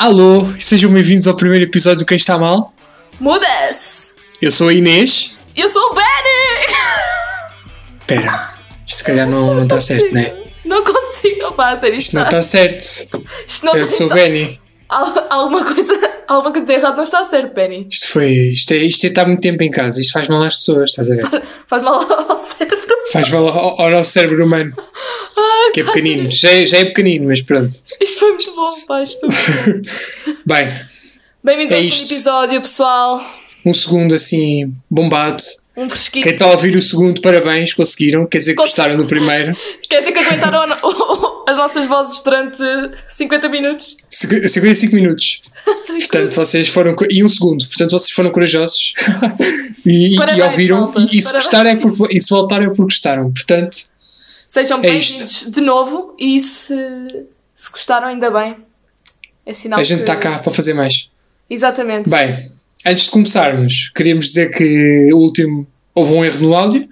Alô, sejam bem-vindos ao primeiro episódio do Quem Está Mal. Muda-se! Eu sou a Inês. Eu sou o Benny! Espera, isto se calhar não, não está certo, né? Não consigo, sério, Isto não está certo. Isto não Eu que sou o está- Benny. Al- Alguma coisa, alguma coisa de errado não está certo, Benny. Isto foi. Isto, é, isto é estar muito tempo em casa. Isto faz mal às pessoas, estás a ver? Faz mal ao cérebro. Faz mal ao, ao nosso cérebro humano, Que é pequenino. Já é, já é pequenino, mas pronto. Isto foi muito bom, pá. Bem, Bem-vindos É ao segundo episódio, pessoal. um segundo assim, bombado. Um fresquinho. Quem está a ouvir o segundo, parabéns, conseguiram. Quer dizer que gostaram do primeiro. Quer dizer que aguentaram as nossas vozes durante 50 minutos? Cinqu- 55 minutos. Portanto, vocês foram. E um segundo. Portanto, vocês foram corajosos e, e Parabéns, ouviram. malta. E, e se Parabéns. gostaram é porque, e se voltaram é porque gostaram. Portanto, Sejam É bem-vindos de novo e se, se gostaram, ainda bem. É sinal a gente que... está cá para fazer mais. Exatamente. Bem, antes de começarmos, queríamos dizer que o último. Houve um erro no áudio,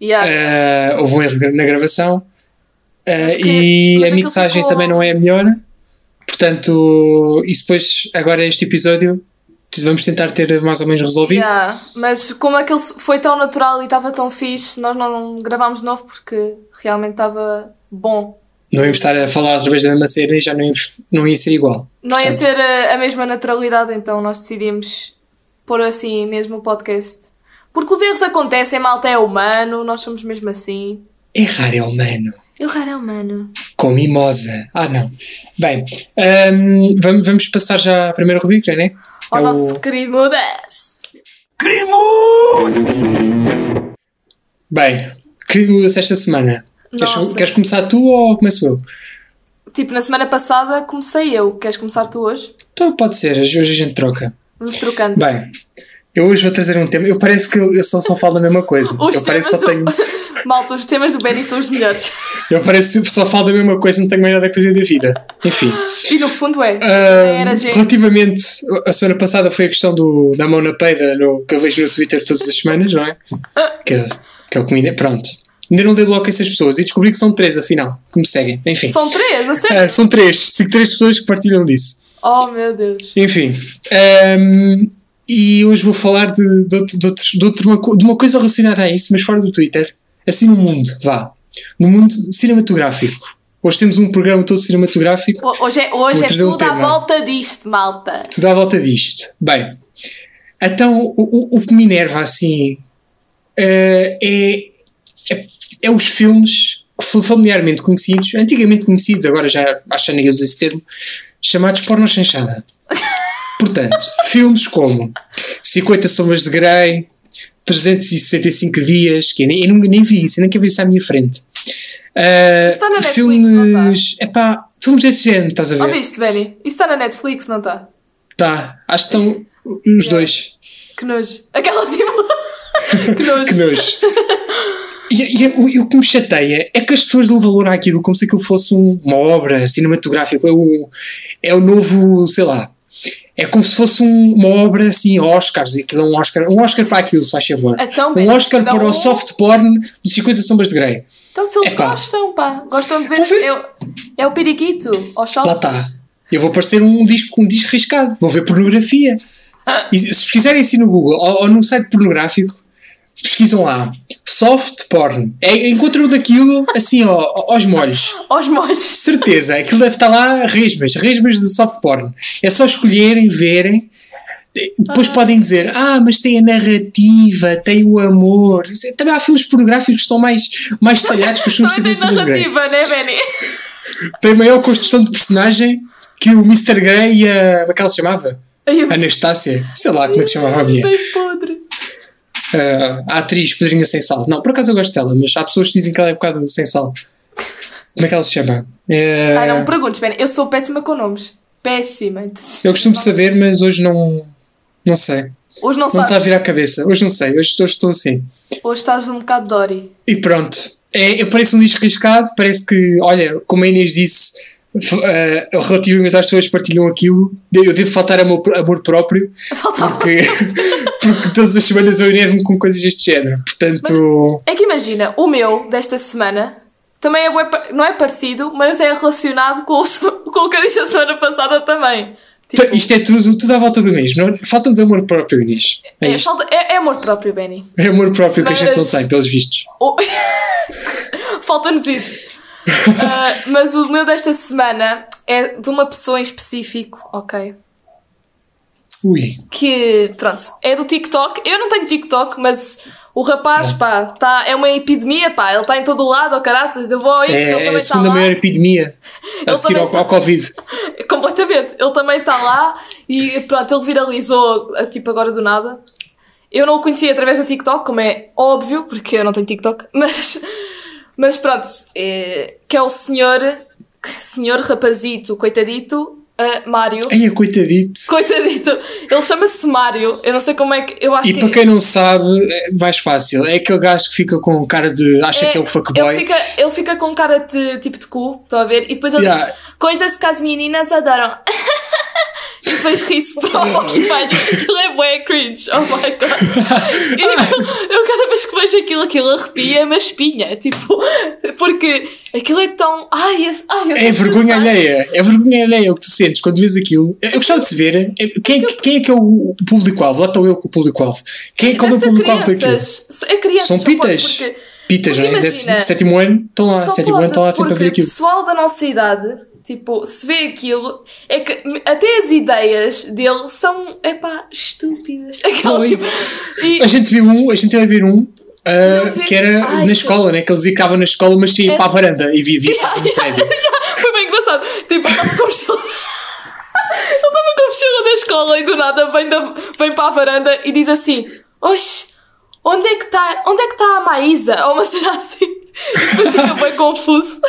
Yeah. eh, houve um erro na gravação Mas que- e mas a aquilo mixagem ficou- também não é a melhor. Portanto, isso depois, agora este episódio, vamos tentar ter mais ou menos resolvido. Yeah, Mas como aquele foi tão natural e estava tão fixe, nós não gravámos de novo porque realmente estava bom. Não íamos estar a falar através da mesma cena e já não, íamos, não ia ser igual. Não ia Portanto, ser a, a mesma naturalidade, então nós decidimos pôr assim mesmo o podcast. Porque os erros acontecem, malta é humano, nós somos mesmo assim. Errar é humano. Errar é humano. Com mimosa. Ah, não. Bem, hum, vamos, vamos passar já à primeira rubrica, né? Ao É nosso o- querido Mudas. Bem, querido muda-se esta semana. Queres, queres começar tu ou começo eu? Tipo, na semana passada comecei eu. Queres começar tu hoje? Então pode ser, hoje a gente troca. Vamos trocando. Bem, eu hoje vou trazer um tema. Eu parece que eu eu só, só falo da mesma coisa. Os eu parece que só temas tenho. do... Malta, os temas do Benny são os melhores. Eu parece que só falo da mesma coisa, não tenho mais nada a fazer da vida. Enfim. E no fundo é. Gente. relativamente, a semana passada foi a questão do, da mão na peida no, que eu vejo no Twitter todas as semanas, não é? Que, que é o que. Pronto. Ainda não dei bloco a essas pessoas e descobri que são três, afinal, que me seguem. Enfim. São três, a sério? Ah, são três, cinco, três pessoas que partilham disso. Oh meu Deus. Enfim. ahm, e hoje vou falar de, de, outro- de, outro- de outra uma, de uma coisa relacionada a isso, mas fora do Twitter. Assim no mundo, vá. No mundo cinematográfico. Hoje temos um programa todo cinematográfico. Ho- Hoje é, hoje é trazer um tudo à volta disto, malta. tudo à volta disto. Bem, então o, o- o que me enerva assim eh, é, é, é os filmes que foram familiarmente conhecidos, antigamente conhecidos, agora já acho que já ninguém usa esse termo, chamados porno chanchada. Portanto, filmes como 50 Sombras de Grey, 365 Dias, que eu nem, eu nem vi isso, eu nem quero ver isso à minha frente. Eh, Isso está na Netflix, filmes, epá, filmes desse género, estás a ver? Ouviste, Benny? Isso está na Netflix, não está? Tá, acho que estão os Yeah. dois. Que nojo. Aquela tipo. que nojo. Que nojo. E, e o, e o que me chateia é que as pessoas dão valor àquilo como se aquilo fosse um- uma obra cinematográfica. É o, é o novo, sei lá. É como se fosse um- uma obra assim, Oscars. Aquilo é um Oscar, um Oscar para aquilo, se faz favor. Então, Um Oscar para o soft porn dos 50 Sombras de Grey. Então se eles Epá. gostam, pá. Gostam de ver. Ver. É, o- é o periquito. Ao sol. Lá está. Eu vou parecer um disco, um disco riscado. Vou ver pornografia. E se pesquisarem assim no Google ou, ou num site pornográfico, pesquisam lá. Soft porn. É, encontram daquilo assim ó, aos molhos. Aos molhos. Certeza. Aquilo deve estar lá resmas. Resmas de soft porn. É só escolherem, verem. Depois podem dizer, ah, mas tem a narrativa, tem o amor. Também há filmes pornográficos que são mais, mais detalhados que os filmes Também tem 50 Sombras de Grey narrativa, né, Benny? tem maior construção de personagem que o Mr. Grey e a. Como é que ela se chamava? Eu- Anastácia? Sei lá como é que se chamava a mulher. Bem podre. Ah, a atriz Pedrinha Sem Sal. Não, por acaso eu gosto dela, mas há pessoas que dizem que ela é um bocado sem sal. Como é que ela se chama? É, Ah, não me perguntes. Eu sou péssima com nomes. Péssima. eu costumo saber, mas hoje não. Não sei. Hoje não Não está a sabes. vir à cabeça. Hoje não sei. Hoje estou, estou assim. Hoje estás um bocado Dory. E pronto. É, parece um disco riscado. Parece que, olha, como a Inês disse, eh, relativamente às pessoas que partilham aquilo, eu devo faltar amor, amor próprio. Faltava. porque, porque todas as semanas eu enervo-me com coisas deste género. Portanto, É que imagina, o meu desta semana também é não é parecido, mas é relacionado com o, com o que eu disse a semana passada também. Tipo, Isto é tudo, tudo à volta do mesmo. é? Falta-nos amor próprio, Inês. É, é, falta- é- é amor próprio, Benny. É amor próprio que a gente não Mas- tem, pelos vistos. Falta-nos isso. Ah, mas o meu desta semana é de uma pessoa em específico, ok? Ui. Que, pronto, é do TikTok. Eu não tenho TikTok, mas o rapaz, pá, tá, é uma epidemia, pá. Ele está em todo o lado, oh caraças. Eu vou ao Insta, É, ele é também a está segunda lá. maior epidemia a seguir ao, ao Covid. Completamente. Ele também está lá e pronto, ele viralizou, tipo, agora do nada. Eu não o conheci através do TikTok, como é óbvio, porque eu não tenho TikTok, mas, mas pronto, é, que é o senhor, senhor rapazito, coitadito, ah, Mário. Ai, coitadito. Coitadito, ele chama-se Mário. Eu não sei como é que. Eu acho E que. para quem não sabe, é mais fácil. É aquele gajo que fica com cara de. acha que é o fuckboy. Ele fica, ele fica com cara de tipo de cu, estão a ver? E depois ele Yeah. diz coisas que as meninas adoram. e depois ri-se para o espelho. Aquilo é bué cringe. Oh my god. E, tipo, eu cada vez que vejo aquilo, aquilo arrepia-me a espinha. Tipo, porque aquilo é tão. Ai, esse, ai eu É que vergonha alheia. É vergonha alheia o que tu sentes quando vês aquilo. Eu gostava de se ver. é- Quem, é que- quem é que é o público-alvo? Lá estou eu com o público-alvo. Quem é, qual é o público-alvo daquilo? É crianças. São pitas. porque- Pitas, porque não é? imagina, Décimo- sétimo ano, estão lá. Sétimo ano, estão lá sempre a ver aquilo. pessoal da nossa idade, tipo, se vê aquilo, é que até as ideias dele são, epá, estúpidas. Aquela, tipo, e, A gente viu um, a gente vai ver um. Eu vi- que era Ai, na que- escola, né? Que eles estavam na escola, mas tinha É- para a varanda e vivia estava no prédio. foi bem engraçado. Tipo, ele estava com mochila. Ele estava com mochila da escola e do nada vem, da, vem para a varanda e diz assim: Oxe, onde é que está é que está a Maísa? Ou uma cena assim. E depois fica bem confuso.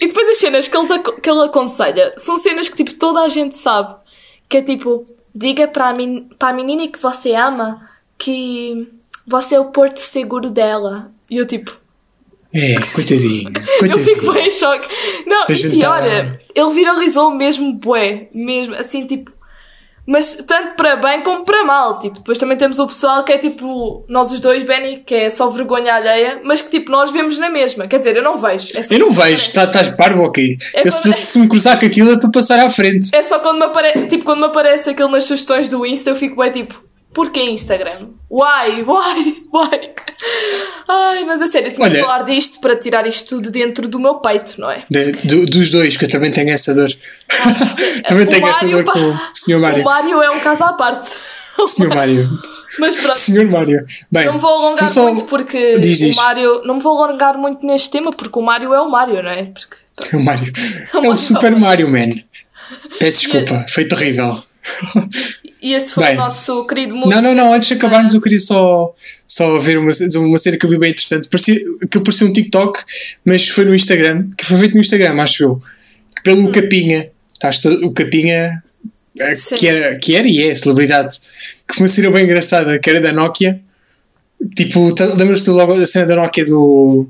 E, e depois as cenas que, eles, que ele aconselha são cenas que tipo toda a gente sabe. Que é tipo, diga para a, men para a menina que você ama que você é o porto seguro dela. E eu tipo, É, coitadinho. eu fico coitadinho. bem em choque. Não, e pior, tá- ele viralizou mesmo bué, mesmo, assim, tipo... Mas tanto para bem como para mal, tipo, depois também temos o pessoal que é tipo, nós os dois, Benny, que é só vergonha alheia, mas que tipo, nós vemos na mesma. Quer dizer, eu não vejo. É Eu não vejo, tá- estás parvo ou quê? É Eu quando- penso que se me cruzar com aquilo é para passar à frente. É só quando me aparece, tipo, quando me aparece aquilo nas sugestões do Insta, eu fico bem tipo, porquê Instagram? Why? Why? Why? Ai, mas a sério, eu tinha de Olha- falar disto para tirar isto tudo dentro do meu peito, não é? De- do- dos dois, que eu também tenho essa dor. também O tenho essa Mário, dor pá, com o Sr. Mário. O Mário é um caso à parte. Sr. Mário. Mas pronto, Sr. Mário. Bem, não me vou alongar só- muito porque Diz, o Mário. Não me vou alongar muito neste tema porque o Mário é o Mário, não é? Porque, O Mário. É o Mário. Super Mario, man. Peço desculpa, foi terrível. E este foi Bem. o nosso querido músico. Não, não, não, antes de acabarmos eu queria só, só ver uma, uma cena que eu vi bem interessante. Parecia, que parecia um TikTok, mas foi no Instagram, que foi feito no Instagram, acho eu. Pelo Capinha. Estás to- o Capinha, eh, Sim. que era, que era e é celebridade, que foi uma cena bem engraçada, que era da Nokia. Tipo, tá- lembras-te logo da cena da Nokia do.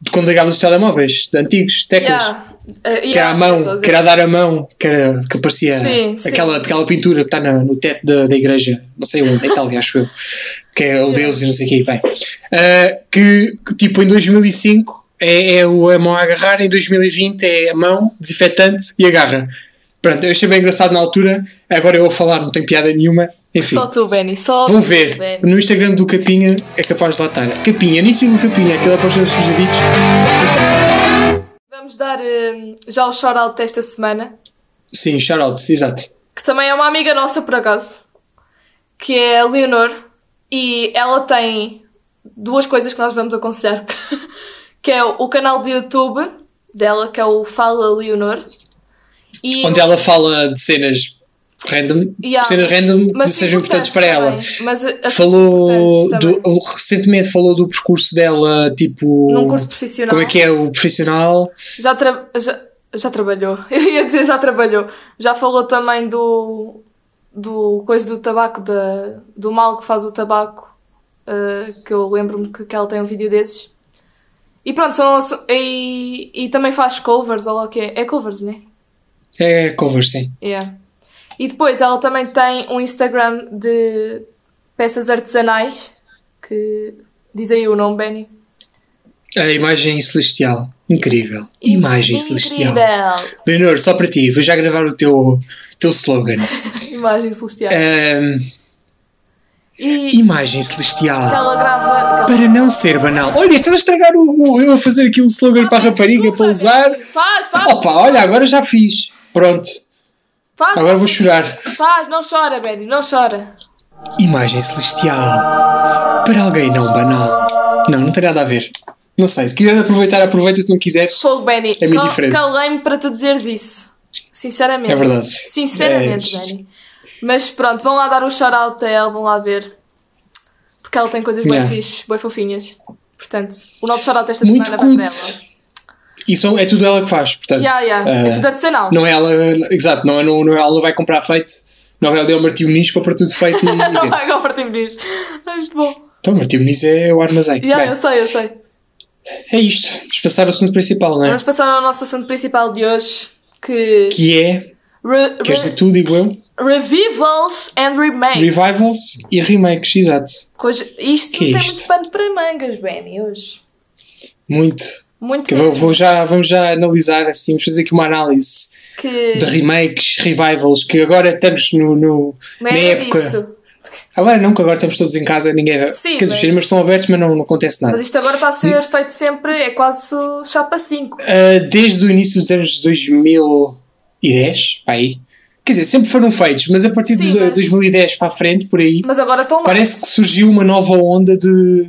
de quando ligavas os telemóveis, de antigos, teclas. Yeah. Uh, Que era a mão, que era a dar a mão, que, era, que parecia Sim, sim. aquela, aquela pintura que está na- no teto da, da igreja, não sei onde, na Itália, acho eu, que é o Deus e não sei o quê. Bem, ah, que, tipo em 2005 é, é o- a mão a agarrar, em 2020 é a mão, desinfetante e agarra. Pronto, eu achei bem engraçado na altura, agora eu vou falar, não tem piada nenhuma. Enfim, Só tu, Benny. Só vão tu, ver Benny. no Instagram do Capinha, é capaz de lá estar. Capinha, nem sigo o Capinha, aquele apareceu nos sugeridos. Vamos dar um, já o shout-out desta semana, Sim, shoutouts, exato. que também é uma amiga nossa, por acaso, que é a Leonor, e ela tem duas coisas que nós vamos aconselhar, que é o canal de YouTube dela, que é o Fala Leonor, e onde ela fala de cenas random, Yeah, cenas random que mas sejam importantes para ela. Mas as Falou importantes do, recentemente falou do percurso dela, tipo num curso profissional. como é que é o profissional. Já, tra- já, já trabalhou. Eu ia dizer já trabalhou. Já falou também do. do coisa do tabaco, da, do mal que faz o tabaco. uh, que eu lembro-me que, que ela tem um vídeo desses. E pronto, são, e, e também faz covers, ou lá o que é. É covers, né? É cover, sim. Yeah. E depois ela também tem um Instagram de peças artesanais. Que. Diz aí o nome, Benny. A imagem celestial. Incrível. Imagem celestial. Incrível. Leonor, só para ti, vou já gravar o teu, teu slogan. Imagem celestial. Ahm, E imagem que celestial. ela grava. que ela- Para não ser banal. Olha, estás a estragar o, o- eu a fazer aqui um slogan para a rapariga Desculpa, para usar. Faz, faz. Opa, olha, agora já fiz. Pronto. Faz, Agora vou chorar. faz, não chora, Benny, não chora. Imagem celestial. Para alguém não banal. Não, não tem nada a ver. Não sei, se quiseres aproveitar, aproveita. Se não quiseres, Fogo, Benny. É meio diferente. Calei-me para tu dizeres isso. Sinceramente. É verdade. Sinceramente, É. Benny. Mas pronto, vão lá dar o shout-out a ela, vão lá ver. Porque ela tem coisas bem Yeah. fixe, bem fofinhas. Portanto, o nosso shout-out esta Muito semana vai para ela. Isso é tudo ela que faz. Portanto, Yeah, yeah. é ah, tudo artesanal. não é ela, exato, não, é- não, não, ela não vai comprar feito. Não, ela deu ao Martim Muniz, compra tudo feito e, e não vai agora Martim Muniz. É muito bom. Então, Martim Muniz é o armazém. Yeah, Bem, eu sei, eu sei. é isto. Vamos passar ao assunto principal, não é? Vamos passar ao nosso assunto principal de hoje, que... Que é, Re- queres re- dizer tu, digo eu, Revivals and remakes. revivals e remakes, exato. Coisa- Isto Que é tem isto? muito pano para mangas, Benny, hoje. Muito. Muito vou, vou já, vamos já analisar assim, vamos fazer aqui uma análise que de remakes, revivals, que agora estamos no, no- na época. Agora não, que agora estamos todos em casa, ninguém Sim, Quer os mas- cinemas estão abertos, mas não, não acontece nada. Mas isto agora está a ser feito sempre, é quase chapa 5. Uh, desde o início dos anos 2010, aí. Quer dizer, sempre foram feitos, mas a partir de Sim, mas- 2010 para a frente, por aí, Mas agora estão parece que surgiu uma nova onda de,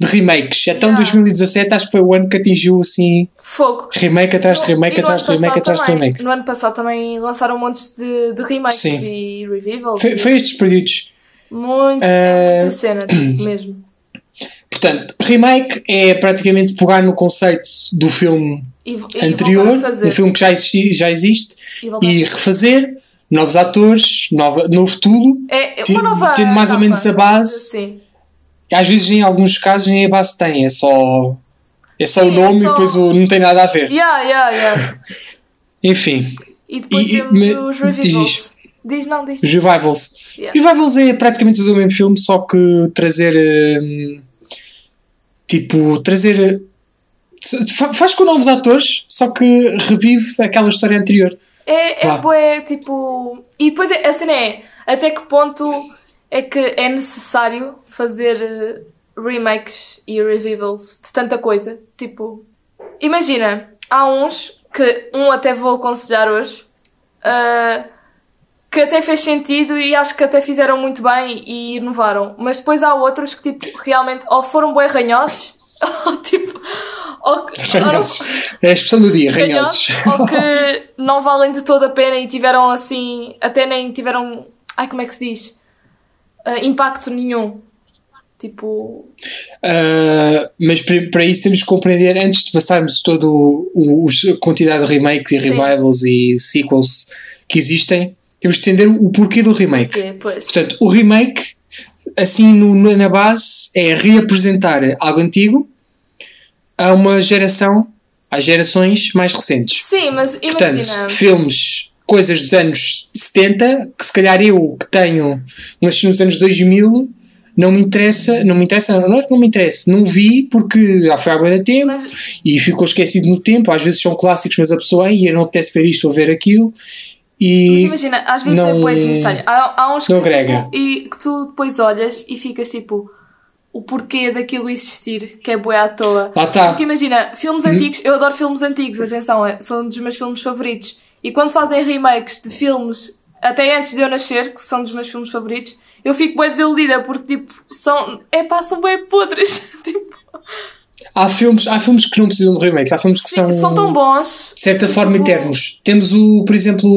de remakes. Então Yeah. 2017 acho que foi o ano que atingiu assim Fogo. remake atrás de remake, E atrás de remake, atrás de remake. No ano passado também lançaram montes de, de remakes Sim. e revivals. Foi, foi estes períodos. Muito, muita cena, tipo, mesmo. Portanto, remake é praticamente pegar no conceito do filme E, e anterior, um filme que já, já existe, E e refazer novos atores, nova, novo tudo. É, é nova tendo mais ou menos a base. Às vezes, em alguns casos, nem a base tem, é só, é só o Sim, é nome só- e depois o, não tem nada a ver. Yeah, yeah, yeah. Enfim, E depois E- e- temos me- os revivals. Diz, não, diz. os revivals. Yeah. Revivals é praticamente o mesmo filme, só que trazer. hum, tipo, trazer. fa- Faz com novos atores, só que revive aquela história anterior. É, é bué, tipo. E depois é- a cena é até que ponto é que é necessário fazer eh, remakes e revivals de tanta coisa. Tipo, imagina, há uns que um até vou aconselhar hoje ah, que até fez sentido e acho que até fizeram muito bem e inovaram. Mas depois há outros que tipo realmente ou foram bem ranhosos ou tipo. Ou, Ranhosos. É a expressão do dia, ranhosos. ranhosos, ou que não valem de toda a pena e tiveram assim, até nem tiveram, ai como é que se diz? Ah, impacto nenhum. Tipo, Uh, mas para isso temos que compreender, antes de passarmos toda a quantidade de remakes e Sim. revivals e sequels que existem, temos que entender o porquê do remake. pois. Portanto, o remake, assim no- na base, é reapresentar algo antigo a uma geração, às gerações mais recentes. Sim, mas Portanto, imagina. filmes, coisas dos anos 70, que se calhar eu que tenho, nasci nos anos 2000, não me interessa, não me interessa, não é que não me interessa, não vi porque já foi há muito tempo Mas, e ficou esquecido no tempo. Às vezes são clássicos, mas a pessoa aí eu não apetece ver isto ou ver aquilo. E mas imagina, às vezes é não- bué desnecessário. Há, há uns que, não agrega. tipo, e que tu depois olhas e ficas tipo o porquê daquilo existir, que é bué à toa. lá está. Porque imagina, filmes Hum? antigos, eu adoro filmes antigos, atenção, é- são um dos meus filmes favoritos. E quando fazem remakes de filmes, até antes de eu nascer, que são dos meus filmes favoritos, eu fico bem desiludida porque, tipo, são. É pá, são bem podres. tipo, Há filmes, há filmes que não precisam de remakes, há filmes que sim, são, são tão bons. de certa forma Tipo- eternos. Temos o, por exemplo,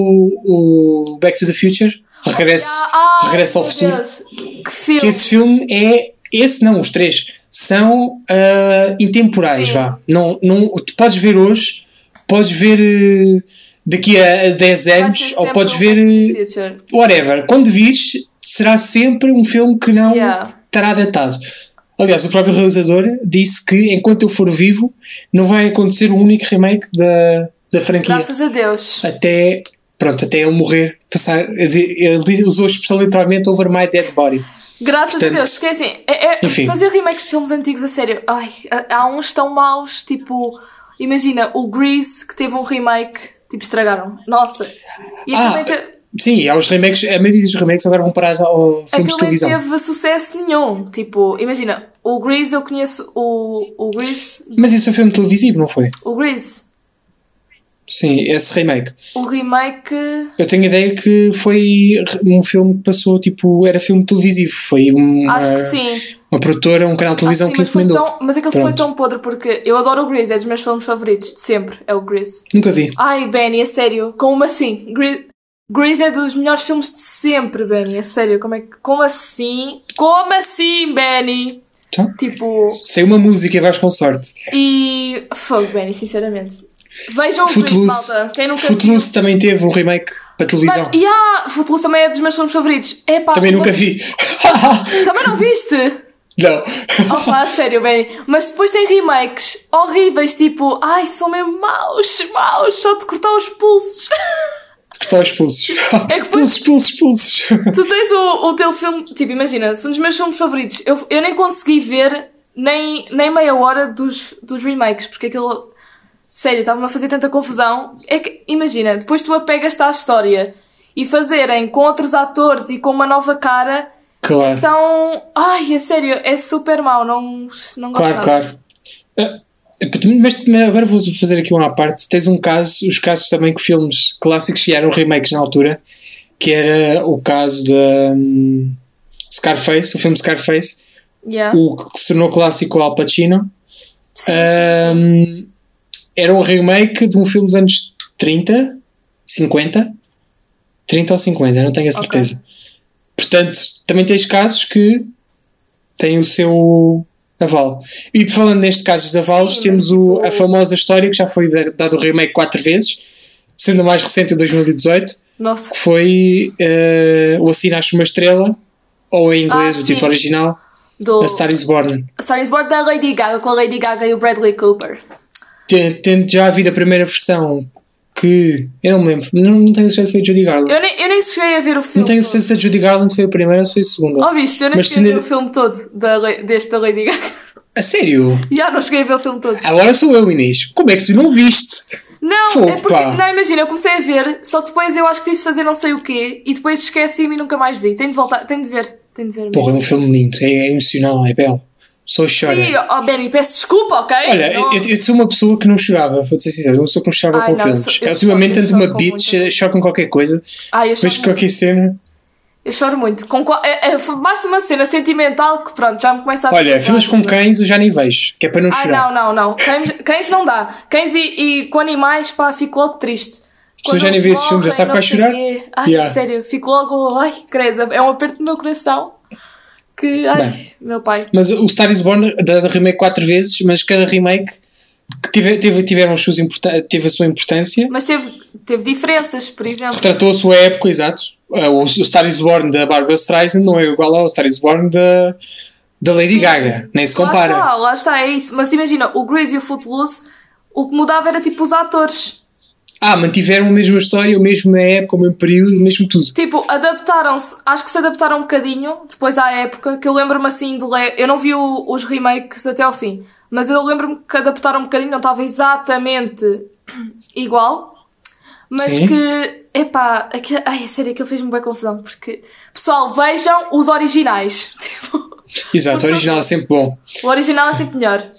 o Back to the Future, Regresso, Ah, ah, Regresso ao Futuro. Deus, Que filme. Que esse filme é. Esse não, os três são ah, intemporais, Sim. vá. Não, não, tu podes ver hoje, podes ver eh, daqui a 10 Vai anos, ou podes um ver eh, whatever. Quando vires, será sempre um filme que não Yeah. estará datado. Aliás, o próprio realizador disse que enquanto eu for vivo, não vai acontecer um único remake da, da franquia. Graças a Deus. Até pronto, até ele morrer, passar, ele usou a expressão literalmente over my dead body. Graças Portanto, a Deus, porque é assim, é, é fazer remakes de filmes antigos a sério, ai, há uns tão maus, tipo, imagina, o Grease que teve um remake, tipo, estragaram. Nossa. E ah, te... Sim, há os remakes, a maioria dos remakes agora vão parar ao filmes de televisão. não teve sucesso nenhum. Tipo, imagina, o Grease eu conheço o, o Grease. Mas isso é um filme televisivo, não foi? O Grease. Sim, esse remake. O remake. Eu tenho a ideia que foi um filme que passou, tipo, era filme televisivo. Foi uma, Acho que sim. Uma produtora, um canal de televisão sim, que encomendou. Tão, mas aquele Pronto. foi tão podre porque eu adoro o Grease, é dos meus filmes favoritos de sempre. É o Grease. Nunca vi. Ai, Benny, é sério. Como assim? Grease. Grease é dos melhores filmes de sempre, Benny. É sério, como é que. Como assim? Como assim, Benny? Tá. Tipo. Sei uma música e vais com sorte. E. Fogo, Benny, sinceramente. Vejam Footloose, malta. Quem nunca Footloose viu. também teve um remake para televisão. E yeah, Footloose também é dos meus filmes favoritos. Epá, também nunca vi. também não viste? Não. Opa, sério, bem. Mas depois tem remakes horríveis, tipo, ai, são mesmo maus, maus, só de cortar os pulsos. Cortar os pulsos. É que pulsos, pulsos, pulsos. Tu tens o, o teu filme, tipo, imagina, são dos meus filmes favoritos. Eu, eu nem consegui ver nem, nem meia hora dos, dos remakes, porque aquilo Sério, estava-me a fazer tanta confusão. É que, imagina, depois tu apegas-te à história e fazerem com outros atores e com uma nova cara. Claro. Então, ai, é sério, é super mau, não, não gosto Claro, nada. claro. Uh, mas agora vou fazer aqui uma parte. Tens um caso, os casos também que filmes clássicos eram remakes na altura, que era o caso de um, Scarface, o filme Scarface, yeah. o que se tornou clássico Al Pacino. Sim, um, sim, sim era um remake de um filme dos anos 30, 50, 30 ou 50, não tenho a certeza. Okay. Portanto, também tens casos que têm o seu aval. E falando neste caso de avalos, temos o, a famosa história que já foi dado o remake quatro vezes, sendo a mais recente em 2018, Nossa. que foi uh, o Assinaste uma Estrela, ou em inglês ah, o título original, Do... A Star is Born. A Star is Born da Lady Gaga, com a Lady Gaga e o Bradley Cooper tendo já havido a primeira versão que eu não me lembro, não, não tenho certeza se foi Judy Garland. Eu nem, eu nem cheguei a ver o filme. Não tenho certeza se Judy Garland foi a primeira ou se foi a segunda. Oh, viste, eu nem cheguei a ver o filme todo da, deste da Lady Gaga. A sério? Já, não cheguei a ver o filme todo. Agora sou eu, Inês. Como é que tu não viste? Não, Fogo, é porque, não, imagina, eu comecei a ver, só que depois eu acho que tive fazer não sei o quê e depois esqueci-me e nunca mais vi. Tenho de voltar, tenho de ver, tenho de ver. Porra, é um filme lindo, é, é emocional, é belo pessoa chora. Sim, oh Benny, peço desculpa, ok? Olha, não... eu, eu, sou uma pessoa que não chorava, vou ser sincero, uma pessoa que não chorava Ai, com não, filmes. Eu, eu ultimamente tanto uma bitch, muita... choro com qualquer coisa. Ai, eu Vejo qualquer cena. Eu choro muito. Com é, é, basta uma cena sentimental que pronto, já me começa a Olha, filmes com cães eu já nem vejo, que é para não chorar. Ai, não, não, não. Cães, cães não dá. Cães e, e, com animais, pá, fico logo triste. Eu já nem vi esses filmes, já sabe que vai chorar? Ai, yeah. sério, fico logo, ai, credo, é um aperto no meu coração que. Ai, Bem, meu pai. Mas o Star is Born dá remake quatro vezes, mas cada remake que tive, tiveram suas teve a sua importância. Mas teve, teve diferenças, por exemplo. Retratou a sua época, exato. Uh, o, o Star is Born da Barbara Streisand não é igual ao Star is Born da, da Lady Sim. Gaga, nem se compara. Lá está, lá está, é isso. Mas imagina, o Grease e o Footloose, o que mudava era tipo os atores. Ah, mantiveram a mesma história, a mesma época, o mesmo período, o mesmo tudo. Tipo, adaptaram-se, acho que se adaptaram um bocadinho depois à época, que eu lembro-me assim de ler. Eu não vi o, os remakes até ao fim, mas eu lembro-me que adaptaram um bocadinho, não estava exatamente igual, mas Sim. que, epá, aquilo, ai, sério, aquilo fez-me bem confusão, porque, pessoal, vejam os originais. Tipo, Exato, o original é sempre bom. O original é sempre melhor.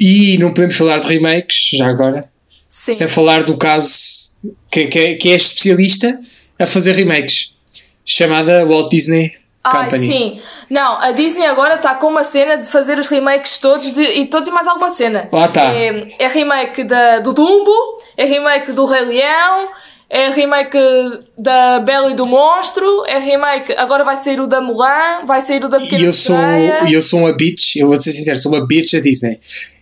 E não podemos falar de remakes, já agora, Sim. Sem falar do caso que, que, é, que é especialista a fazer remakes, chamada Walt Disney Company. Ah, sim. Não, a Disney agora está com uma cena de fazer os remakes todos de, e todos e mais alguma cena. Lá está. É, é, remake da, do Dumbo, é remake do Rei Leão, é remake da Bela e do Monstro, é remake, agora vai sair o da Mulan, vai sair o da Pequena E eu sou, eu sou uma bitch, eu vou ser sincero, sou uma bitch da Disney.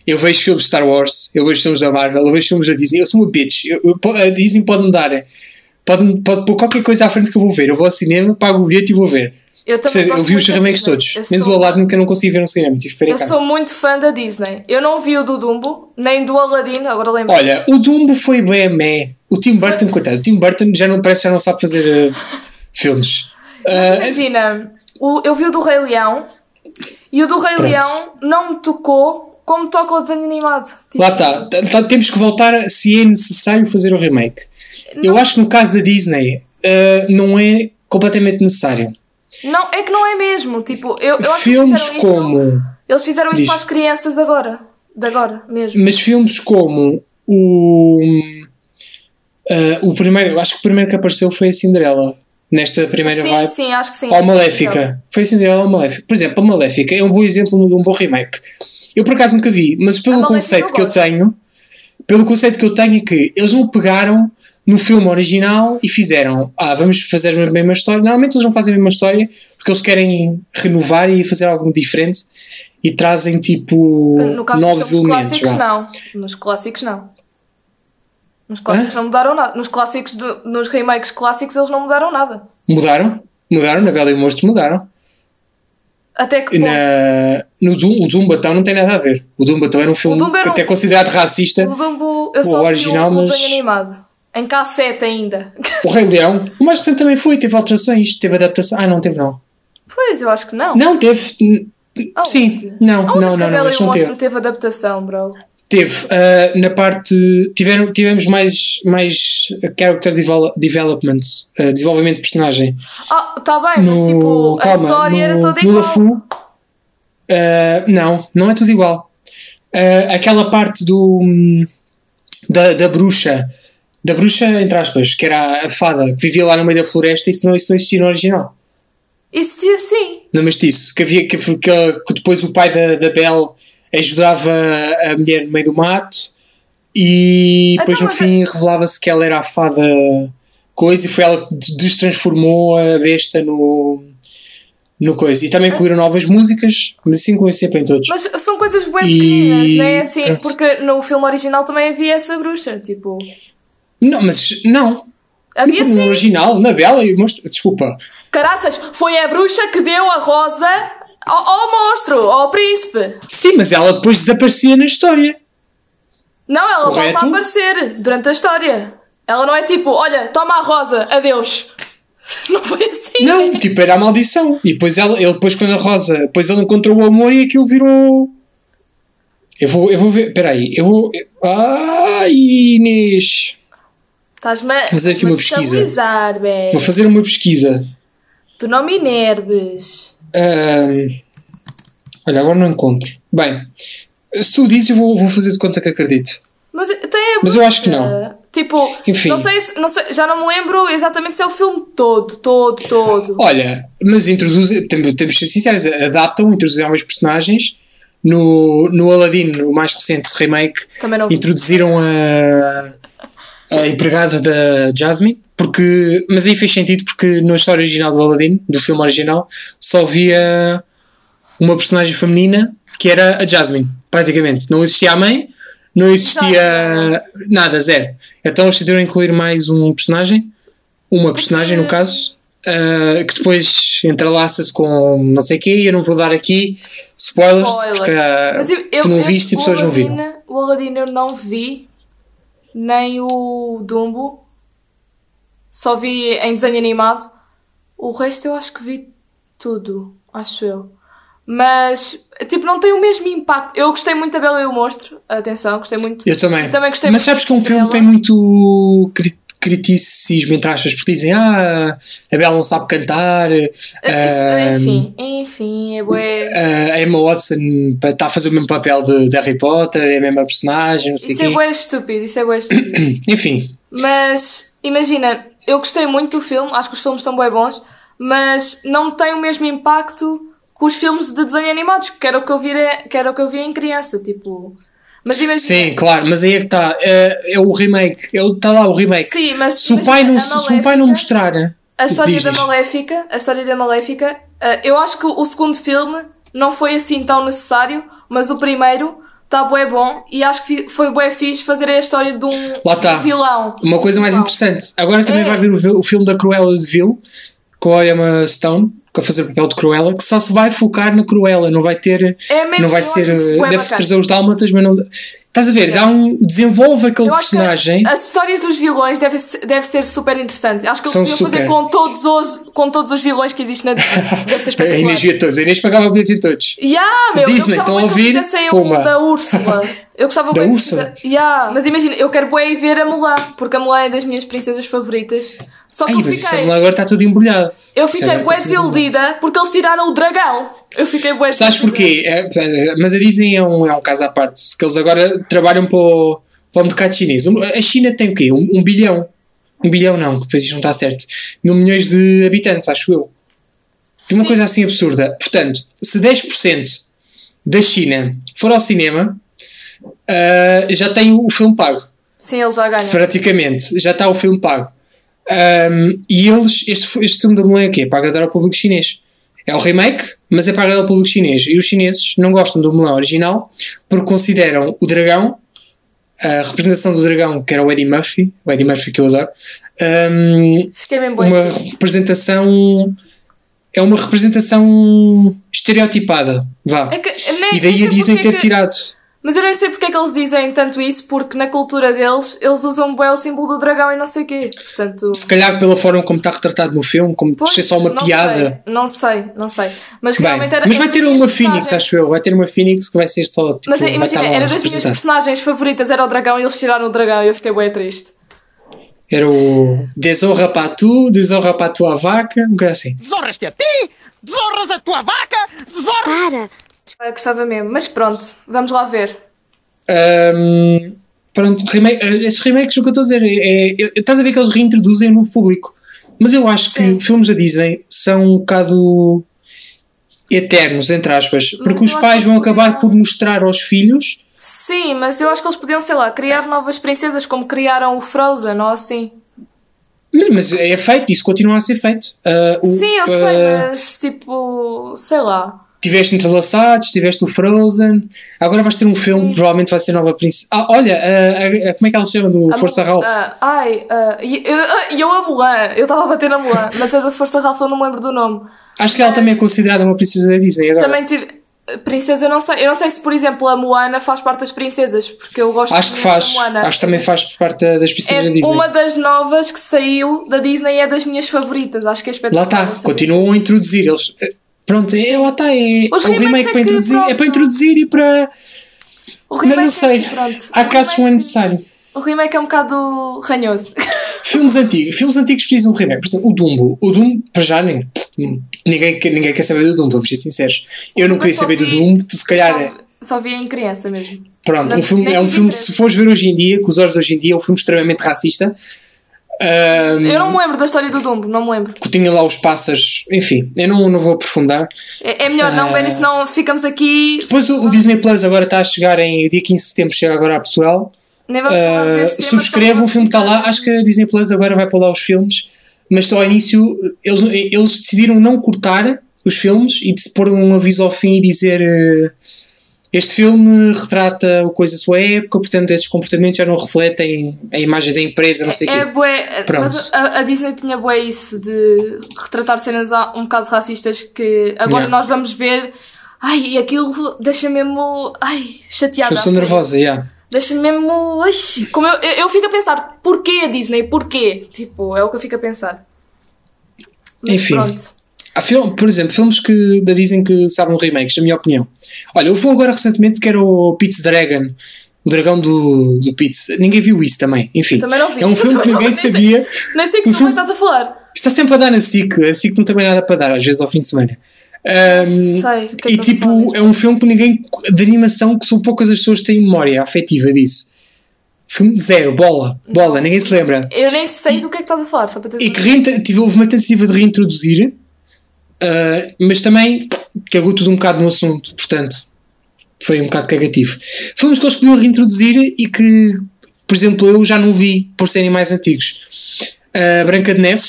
Eu vejo filmes de Star Wars, eu vejo filmes da Marvel, eu vejo filmes da Disney. Eu sou uma bitch. Eu, eu, a Disney pode-me dar. Pode, pode pôr qualquer coisa à frente que eu vou ver. Eu vou ao cinema, pago o bilhete e vou ver. Eu, também eu vi os remakes todos. Menos o Aladdin que eu não consegui ver no cinema. Tive eu sou muito fã da Disney. Eu não vi o do Dumbo, nem do Aladdin, agora lembro. Olha, o Dumbo foi bem a. O Tim Burton, coitado, o Tim Burton já não parece já não sabe fazer uh, filmes. Uh, Imagina, o, eu vi o do Rei Leão e o do Rei Pronto. Leão não me tocou como toca o desenho animado. Tipo, lá está, Tá- tá- temos que voltar se é necessário fazer o remake. Eu acho que no caso da Disney uh, não é completamente necessário. Não, é que não é mesmo. Tipo, eu, eu filmes isto- como. Eles fizeram isto para as crianças agora. De agora mesmo. Mas filmes como o. uh, o primeiro, eu acho que o primeiro que apareceu foi a Cinderela. Nesta primeira sim, vibe. sim, acho que sim. Ou a Maléfica. Foi a Cinderela ou Maléfica. Por exemplo, a Maléfica é um bom exemplo de um bom remake. Eu por acaso nunca vi, mas pelo Maléfica conceito que eu tenho, pelo conceito que eu tenho é que eles não pegaram no filme original e fizeram, ah, vamos fazer a mesma história. Normalmente eles não fazem a mesma história porque eles querem renovar e fazer algo diferente e trazem tipo novos elementos. clássicos, não. Nos clássicos, não. Nos clássicos não mudaram nada. Nos clássicos, do- nos remakes clássicos, eles não mudaram nada. Mudaram? Mudaram, na Bela e o Monstro mudaram. Até que ponto? Na, no o Zumbatão não tem nada a ver. O Zumbatão era um filme que um- até é considerado racista. O Dumbo, eu o só original, vi o, mas- desenho animado. Em cassete ainda. O Rei Leão, o mais recente também foi, teve alterações, teve adaptação. Ah, não teve não. pois, eu acho que não. Não, teve. Aonde? Sim, não, não, que não, a não, não teve. teve adaptação, bro. Teve ah, na parte. Tiveram, tivemos mais, mais character devel- development, ah, desenvolvimento de personagem. Ah, tá bem, mas No, tipo, a calma, história no, era toda no igual. Ah, não, não é tudo igual. Ah, aquela parte do hum, da, da bruxa, da bruxa, entre aspas, que era a fada que vivia lá no meio da floresta, isso não, isso não existia no original. Existia sim. No mestiço, que havia que, que, que depois o pai da, da Belle ajudava a mulher no meio do mato e Então, depois no mas fim revelava-se que ela era a fada coisa e foi ela que des- destransformou a besta no, no coisa. E também incluíram novas músicas, mas assim incluem sempre em todos. Mas são coisas bem E- não é assim? pronto. Porque no filme original também havia essa bruxa, tipo... Não, mas não. Havia no original, na Bela e o monstro. Desculpa. Caraças, foi a bruxa que deu a rosa ao, ao monstro, ao príncipe. Sim, mas ela depois desaparecia na história. Não, ela Correto. volta a aparecer durante a história. Ela não é tipo, olha, toma a rosa, adeus. Não foi assim. Não, tipo, era a maldição. E depois ela, ele depois quando a Rosa, depois ele encontrou o amor e aquilo virou. Eu vou, eu vou ver, peraí, eu vou. Ai, Inês! Estás-me a fazer aqui uma pesquisa. bé. Vou fazer uma pesquisa. Tu não me enerves. Ahm, olha, agora não encontro. Bem, se tu dizes, eu vou, vou fazer de conta que acredito. Mas tem a Mas eu acho que não. Tipo, Enfim. não sei, se, não sei, já não me lembro exatamente se é o filme todo, todo, todo. Olha, mas introduzem, temos, de ser sinceros, adaptam, introduzem novos personagens. No, no Aladdin, o mais recente remake, introduziram a, a empregada da Jasmine, porque, mas aí fez sentido porque na história original do Aladdin, do filme original, só havia uma personagem feminina que era a Jasmine, praticamente. Não existia a mãe, não existia nada, zero. Então eles decidiram incluir mais um personagem, uma personagem no caso, ah, que depois entrelaça-se com não sei o quê, eu não vou dar aqui spoilers, Spoiler. porque Mas eu, tu não viste e pessoas não viram. O Aladdin eu não vi, nem o Dumbo. Só vi em desenho animado. O resto eu acho que vi tudo, acho eu. Mas, tipo, não tem o mesmo impacto. Eu gostei muito da Bela e o Monstro. Atenção, gostei muito. Eu também. Eu também gostei Mas sabes que é um filme Bela. tem muito cri- criticismo, entre aspas, porque dizem ah, a Bela não sabe cantar, Isso- ah, enfim, enfim, é bué. a Emma Watson está a fazer o mesmo papel de, de Harry Potter, é a mesma personagem, não sei Isso é quê. bué estúpido, isso é bué estúpido. Enfim, Mas imagina, eu gostei muito do filme, acho que os filmes estão bem bons, mas não tem o mesmo impacto que os filmes de desenho animados, que era o que eu vi, que era o que eu vi em criança, tipo. Mas imagina. sim, claro, mas aí é que está, é, é o remake, está lá o remake. Sim, mas se, o pai não, a se, o pai não Maléfica- mostrar A história diz, da. Maléfica, a história da Maléfica, eh, eu acho que o segundo filme não foi assim tão necessário, mas o primeiro está bué bom e acho que foi bué fixe fazer a história de um, Lá tá. um vilão. Uma coisa mais interessante, agora também É. vai ver o, o filme da Cruella de Vil, com a Emma Stone, a fazer o papel de Cruella, que só se vai focar na Cruella, não vai ter É não vai ser. Deve trazer os dálmatas, mas não. Estás a ver? Dá um, desenvolve aquele personagem. As histórias dos vilões deve ser, deve ser super interessante. Acho que eles São podiam fazer com todos, os, com todos os vilões que existem na Disney. Deve ser A espetacular. Inês via todos. A Inês pagava bilhetes em todos. Yeah, meu, Disney, eu estão a ouvir? Puma. um da Úrsula. Eu gostava Da Úrsula? fize- Yeah, mas imagina, eu quero ir ver a Mulan, porque a Mulan é das minhas princesas favoritas. Só que Ai, eu mas isso fiquei, agora está tudo embrulhado. eu Isso fiquei embrulhado. desiludida porque eles tiraram o dragão. Eu fiquei bué Sabes porquê? É, é, mas a Disney é um, é um caso à parte. Que eles agora trabalham para o, para o mercado chinês. Um- A China tem o quê? Um, um bilhão. Um bilhão não, que depois isto não está certo. Mil milhões de habitantes, acho eu. Tem uma Sim. coisa assim absurda. Portanto, se 10% da China for ao cinema, ah, já tem o filme pago. Sim, eles já ganham. Praticamente. Já está o filme pago. Ahm, e eles, este, este filme da Mulan é o quê? Para agradar ao público chinês. É o remake, mas é para ao público chinês. E os chineses não gostam do Mulan original porque consideram o dragão, a representação do dragão, que era o Eddie Murphy, o Eddie Murphy que eu adoro, bem bué uma representação. É uma representação estereotipada, vá. É que, nem, e daí a Disney porque é ter que- tirado. Mas eu nem sei porque é que eles dizem tanto isso, porque na cultura deles eles usam bué o símbolo do dragão e não sei o quê. Portanto. Se calhar pela forma como está retratado no filme, como Pois, ser só uma não piada. Sei, não sei, não sei. Mas Bem, realmente era. mas vai ter uma Phoenix, acho eu. Vai ter uma Phoenix que vai ser só. Tipo, Mas imagina, era das minhas personagens favoritas, era o dragão e eles tiraram o dragão e eu fiquei bem triste. Era o Desonra para tu, Desonra para a tua vaca, um bocado assim. Desonras-te a ti, desonras a tua vaca, desonras... Para! Eu gostava mesmo, mas pronto, vamos lá ver. Ahm, pronto, remake, esses remakes, o que eu estou a dizer, é, é- estás a ver que eles reintroduzem um novo público. Mas eu acho Sim. que filmes da Disney são um bocado eternos, entre aspas, porque os pais vão acabar por mostrar aos filhos. Sim, mas eu acho que eles podiam, sei lá, criar novas princesas como criaram o Frozen ou assim. Mas, é feito, isso continua a ser feito. Ah, o- Sim, eu sei, ah, mas tipo, sei lá. Tiveste entrelaçados, tiveste o Frozen, agora vais ter um filme que provavelmente vai ser nova princesa. Ah, olha, a- a- a- como é que ela se chama? Do A Força Ralph. ai, eu, eu a Mulan, eu estava a bater na Mulan, mas a da Força Ralph eu não me lembro do nome. Acho que ela também é considerada uma princesa da Disney agora. Também tive. Princesa, eu não sei. Eu não sei se, por exemplo, a Moana faz parte das princesas, porque eu gosto acho que faz, da Moana. acho que também faz parte das princesas da É Disney. uma das novas que saiu da Disney é das minhas favoritas. Acho que é Lá espetacular. está, essa continuam a introduzir. Eles, eh, pronto, é, lá está, é, Os é um remakes remake é para introduzir. É para introduzir e para. O Mas não é- sei, pronto. há O casos que não é necessário. O remake é um bocado ranhoso. Filmes antigos, filmes antigos precisam de remake. Por exemplo, o Dumbo. O Dumbo, para já, nem, ninguém, quer- ninguém quer saber do Dumbo, vamos ser sinceros. Eu não queria saber do vi- Dumbo, tu se calhar. é- Só, só vi em criança mesmo. Pronto, Não- um filme, é um filme, interesse. se fores ver hoje em dia, com os olhos de hoje em dia, é um filme extremamente racista. Ahm, Eu não me lembro da história do Dumbo, não me lembro. que tinha lá os pássaros, enfim, eu não, não vou aprofundar. É, é melhor não Ah. ver, senão ficamos aqui. Depois o, o Disney Plus agora está a chegar em dia 15 de setembro, chega agora a Portugal. Nem vamos falar Uh, subscreve um filme que está lá. Acho que a Disney Plus agora vai para lá os filmes, mas ao início eles, eles decidiram não cortar os filmes e de se pôr um aviso ao fim e dizer uh, este filme retrata o coisa da sua época, portanto esses comportamentos já não refletem a imagem da empresa, não sei o É quê. bué, Pronto. mas a, a Disney tinha bué isso de retratar cenas um bocado racistas que agora Yeah. nós vamos ver. Ai, e aquilo deixa mesmo. Ai, chateada. Estou nervosa, yeah. Deixa mesmo. Ai, como eu, eu, eu fico a pensar, porquê a Disney? Porquê? Tipo, é o que eu fico a pensar. Mas Enfim. Pronto. Há film, por exemplo, filmes que, da Disney que estavam remakes, na minha opinião. Olha, houve um agora recentemente que era o Pete's Dragon, o dragão do, do Pete. Ninguém viu isso também. Enfim, Também é um filme que ninguém sabia. Nem sei que Um filme filme- estás a falar. Está sempre a dar na SIC, a SIC não tem bem nada para dar, às vezes ao fim de semana. Ahm, Sei que é que e tipo, é um filme que ninguém. de animação que são poucas as pessoas que têm memória afetiva disso. Filme zero, bola, bola, ninguém se lembra. Eu nem sei do que é que estás a falar, só para ter E que tive, houve uma tentativa de reintroduzir, ah, mas também cagou tudo um bocado no assunto, portanto, foi um bocado cagativo. Filmes que eles podiam reintroduzir e que, por exemplo, eu já não vi por serem mais antigos. Ah, Branca de Neve,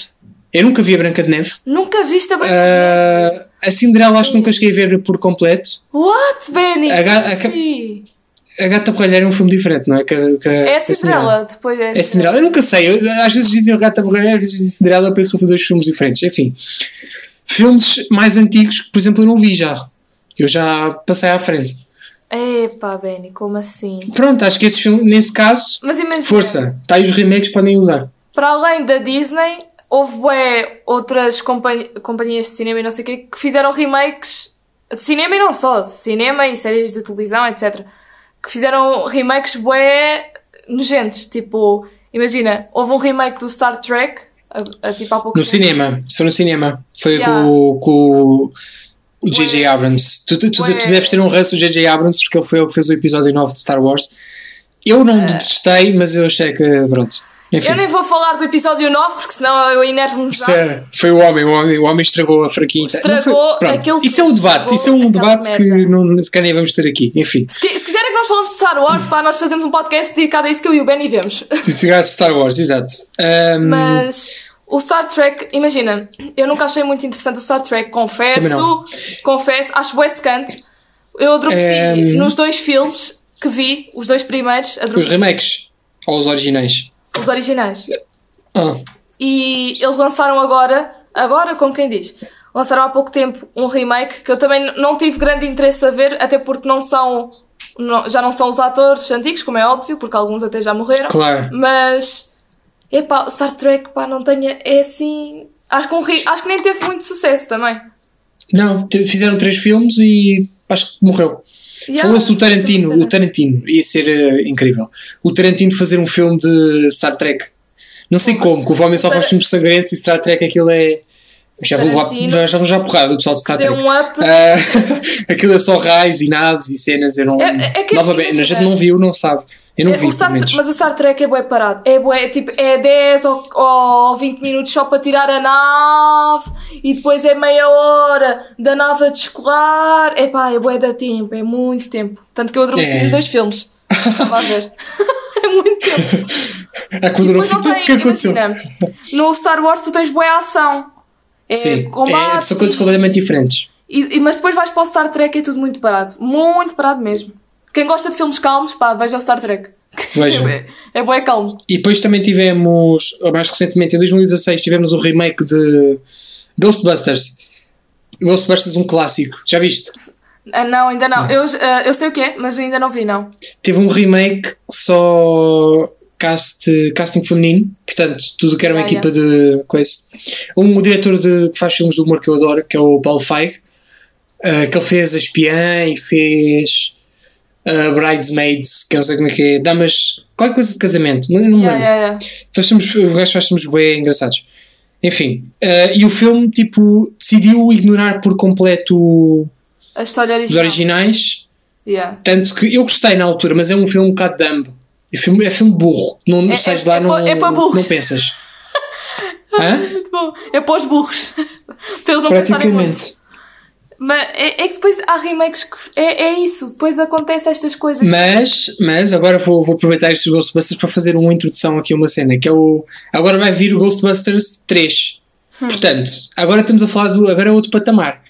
eu nunca vi a Branca de Neve. Nunca viste a Branca de Neve? Ah, a Cinderela acho que nunca cheguei a ver por completo. What, Benny? A ga- a. A Gata Borralheira é um filme diferente, não é? Que, que, É a Cinderela, depois é a É Cinderela. Eu nunca sei. Eu, às vezes dizem o Gata Borralheira, às vezes dizem Cinderela, eu penso que dois filmes diferentes. Enfim. Filmes mais antigos que, por exemplo, eu não vi já. Eu já passei à frente. Epá, Benny, como assim? Pronto, acho que esse filme, nesse caso, Mas imagina, força. Está aí os remakes que podem usar. para além da Disney, houve bué outras companhi- companhias de cinema e não sei o quê que fizeram remakes de cinema e não só, cinema e séries de televisão, etc. Que fizeram remakes bué nojentos. Tipo, imagina, houve um remake do Star Trek, a, a, tipo há pouco No tempo. cinema, for no cinema. Foi Yeah. com, com o J.J. Abrams. Tu, tu, tu, tu deves ter um ranço do J.J. Abrams porque ele foi ele que fez o episódio 9 de Star Wars. Eu não detestei, mas eu achei que. Pronto. Enfim. Eu nem vou falar do episódio 9 porque senão eu enervo-me já. é- foi o homem, o homem, o homem estragou a foi- Estragou pronto. aquilo Isso é um debate, isso é um debate que não, se calhar nem vamos ter aqui. Enfim, Se, se quiserem que nós falamos de Star Wars, pá, nós fazemos um podcast dedicado a isso que eu e o Benny vemos. chegasse Star Wars, exato. Ahm, Mas o Star Trek, imagina, eu nunca achei muito interessante o Star Trek, confesso, confesso, acho bué secante. Eu adormeci Ehm. nos dois filmes que vi, os dois primeiros, os adormeci, remakes ou os originais? Os originais. Ah, E eles lançaram agora, agora como quem diz, lançaram há pouco tempo um remake que eu também não tive grande interesse a ver, até porque não são, não- já não são os atores antigos, como é óbvio, porque alguns até já morreram. claro. Mas, epá, Star Trek, pá, não tenha, é assim, acho que, um, acho que nem teve muito sucesso também. Não, fizeram três filmes e acho que morreu. Yeah, Falou-se do é Tarantino, o Tarantino ia ser eh, incrível. O Tarantino fazer um filme de Star Trek. Não sei como, que o homem só faz filmes sangrentos e Star Trek aquilo é. Já vou, levar, já, já vou já porrada do pessoal de Star Trek. um up. Ah, aquilo é só raios e naves e cenas. Eu não. É- é que novamente, a gente não viu, não sabe. Eu não É, vi, o Star, mas o Star Trek é bué parado. É bué, tipo, é 10 ou, ou 20 minutos só para tirar a nave e depois é meia hora da nave a descolar. É pá, é bué da tempo, é muito tempo. Tanto que eu adormeci É. nos dois filmes. Estava a ver. é muito tempo. Não O que aconteceu? imagina, no Star Wars tu tens bué ação. É Sim, combate. é, são coisas completamente diferentes. E, e- mas depois vais para o Star Trek e é tudo muito parado. Muito parado mesmo. Quem gosta de filmes calmos, pá, veja o Star Trek. Vejam. É, é bué calmo. E depois também tivemos, mais recentemente, em 2016, tivemos o remake de Ghostbusters. Ghostbusters, um clássico. Já viste? Ah, não, ainda não. Eu, ah, eu sei o que é, mas ainda não vi, não. Teve um remake só cast, casting feminino, portanto, tudo que era uma equipa de coisa. Um diretor de, que faz filmes de humor que eu adoro, que é o Paul Feig, ah, que ele fez A Espiã e fez ah, Bridesmaids, que eu não sei como é que é, Damas, qualquer coisa de casamento, não me lembro. yeah, yeah. Faz filmes bem engraçados. Enfim, eh, e o filme, tipo, decidiu ignorar por completo os originais, Yeah. tanto que eu gostei na altura, mas é um filme um bocado dumb. É filme, é filme burro. Não, não É- sais é- lá, é não, é para burros. não pensas. Hã? Muito bom. É para os burros. para. Praticamente. Mas é, é que depois há remakes que. É, é isso. Depois acontece estas coisas. Mas, mas agora vou, vou aproveitar estes Ghostbusters para fazer uma introdução aqui a uma cena, que é o. Agora vai vir o Ghostbusters 3. Hum. Portanto, agora estamos a falar do. Agora é outro patamar.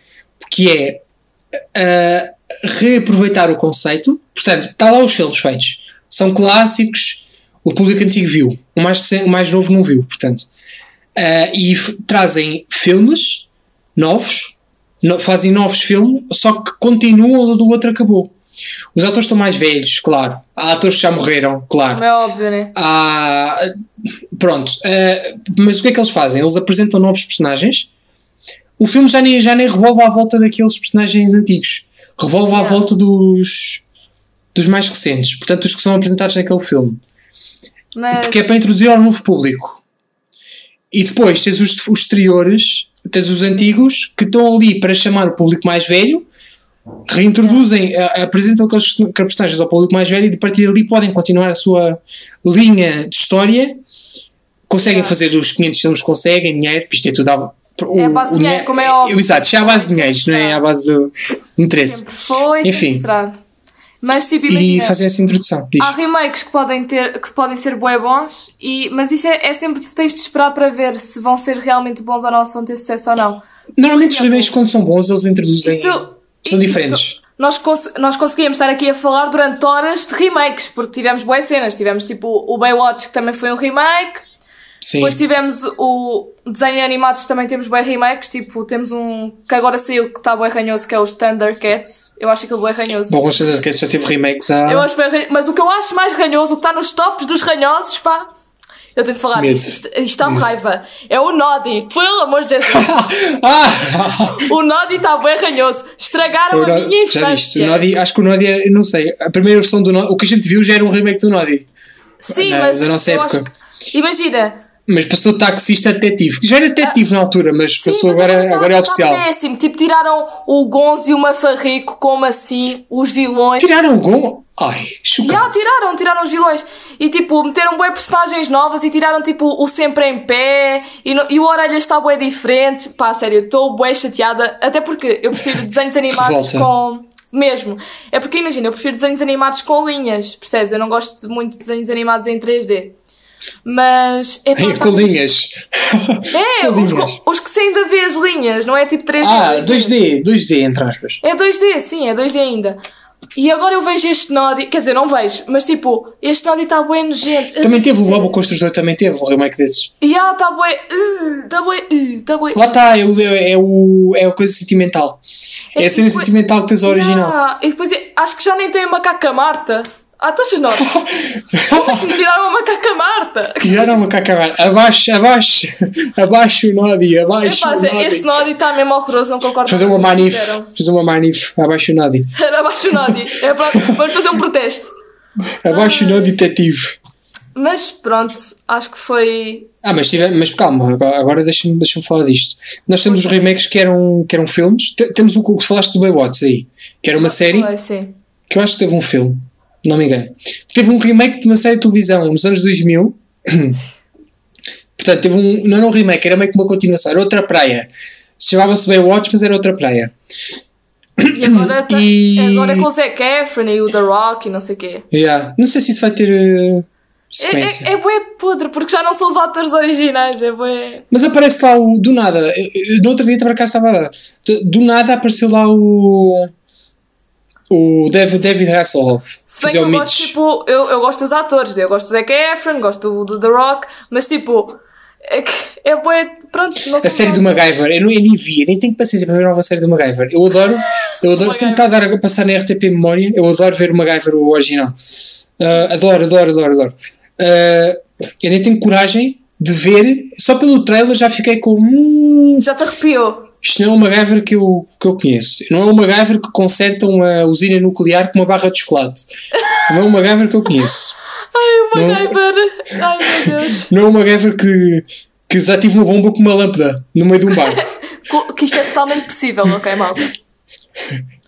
Que é ah, reaproveitar o conceito. Portanto, está lá os filmes feitos. São clássicos, o público antigo viu. O mais, o mais novo não viu, portanto. Ah, e trazem filmes novos, no- fazem novos filmes, só que continuam onde o outro acabou. Os atores estão mais velhos, claro. Há atores que já morreram, claro. Como é óbvio, né? Há, pronto. eh, mas o que é que eles fazem? Eles apresentam novos personagens. O filme já nem, já nem revolve à volta daqueles personagens antigos. Revolve à Yeah. volta dos, dos mais recentes. Portanto, os que são apresentados naquele filme. Mas. Porque é para introduzir ao novo público. E depois tens os, os exteriores, tens os antigos, que estão ali para chamar o público mais velho, reintroduzem, a- apresentam aqueles personagens ao público mais velho e de partir dali podem continuar a sua linha de história. Conseguem fazer os 500 filmes, conseguem dinheiro, porque isto é tudo à, o- É a base de dinheiro, como é óbvio. Exato, isto é à base de dinheiro, não é Sempre à base do interesse. Sempre foi, Enfim. será. Mas tipo, E imagina. fazem essa introdução. Diz. Há remakes que podem, ter, que podem ser bué bons, e, mas isso é, é sempre tu tens de esperar para ver se vão ser realmente bons ou não, se vão ter sucesso ou não. Normalmente os remakes, quando são bons, eles introduzem. Isso- são isto- diferentes. nós, cons nós conseguíamos estar aqui a falar durante horas de remakes, porque tivemos boas cenas. Tivemos tipo o Baywatch, que também foi um remake. Sim. Depois tivemos o desenho animados, também temos bem remakes, tipo, temos um que agora saiu que está bem ranhoso, que é o Standard Cats. Eu acho aquilo bem ranhoso. Bom, o Standard Cats já teve remakes há. Eu acho bem ranhoso. Mas o que eu acho mais ranhoso, o que está nos tops dos ranhosos, pá. Eu tenho de falar Medo. isto. Isto está-me raiva. É o Noddy. Pelo amor de Jesus. ah! o Noddy está bem ranhoso. Estragaram a minha já viste? O infância. Noddy, acho que o Noddy era, eu não sei, a primeira versão do Noddy, o que a gente viu já era um remake do Noddy, Sim, na- mas da nossa época. que- Imagina. Mas passou de taxista a detetive. Já era detetive na altura, mas Sim, passou mas agora, tá- agora é oficial. péssimo. Tipo, tiraram o Gonzo e o Mafarrico, como assim? Os vilões. Tiraram o Gon? Ai, Já, chocante. tiraram, tiraram os vilões. E tipo, meteram bué personagens novas e tiraram tipo o Sempre em Pé e, no- e o Orelha está bué diferente. Pá, sério, estou bué chateada. Até porque eu prefiro desenhos animados com. Mesmo. É porque imagina, eu prefiro desenhos animados com linhas, percebes? Eu não gosto muito de desenhos animados em 3D. Mas. É, pá, tá com linhas. É, com os, linhas. os que se ainda vê as linhas, não é tipo 3D. Ah, 2D. 2D, 2D, entre aspas. É 2D, sim, é 2D ainda. E agora eu vejo este Noddy, quer dizer, não vejo, mas tipo, este Noddy está bué nojento. Também teve o Bobo Construtor, também teve o remake desses. E ah, está bué, está bué, está bué. Lá está, é, o- é, o, é a coisa sentimental. É, É a cena tipo- sentimental que tens a original. Yeah, E depois é- acho que já nem tem a macaca Marta. Ah, que me tiraram a macaca Marta? Tiraram uma cacabar. Abaixo, abaixo, abaixo o Nodi, abaixo Epá, o Nodi. este Noddy está mesmo horroroso, não concordo Fazer com uma manif, fazer uma manif, abaixo o Nodi. Abaixo o Noddy. É pronto, vamos fazer um protesto. Abaixo o Nodi detetive. Mas pronto, acho que foi. Ah, mas, tive, mas calma, agora, agora deixa-me deixa falar disto. Nós temos os remakes que eram, que eram filmes. Te- Temos o que falaste do Baywatch aí, que era uma série Foi, sim. que eu acho que teve um filme, não me engano. Teve um remake de uma série de televisão nos anos 2000. Portanto, teve um, não era um remake, era meio que uma continuação, era outra praia. Chamava-se Baywatch, mas era outra praia. E agora, tá- E- agora é com o Zac Efron e o The Rock e não sei o quê. Yeah. Não sei se isso vai ter uh, É, sequência. é, é bué podre, porque já não são os atores originais, é bué... Mas aparece lá o. Do nada. eu- eu- No outro dia para cá estava a dar. Do- Do nada apareceu lá o. O David, David Hasselhoff. Se bem que eu gosto, Mitch. tipo, eu, eu gosto dos atores, eu gosto do Zac Efron, gosto do, The Rock, mas tipo, é, que é bué, pronto, não A série do. MacGyver, eu, não, eu nem vi, eu nem tenho paciência para ver a nova série do MacGyver. Eu adoro, eu adoro, sempre está a dar a passar na RTP Memória, eu adoro ver o MacGyver, o original. Ah, adoro, adoro, adoro, adoro. Ah, eu nem tenho coragem de ver, só pelo trailer já fiquei com. Hum, Já te arrepiou. Isto não é o MacGyver que eu, que eu conheço. Não é o MacGyver que conserta uma usina nuclear com uma barra de chocolate. Não é o MacGyver que eu conheço. Ai, o Não. MacGyver, ai meu Deus. Não é o MacGyver que, que desativa uma bomba com uma lâmpada no meio de um barco. Co- Que isto é totalmente possível, ok, malta?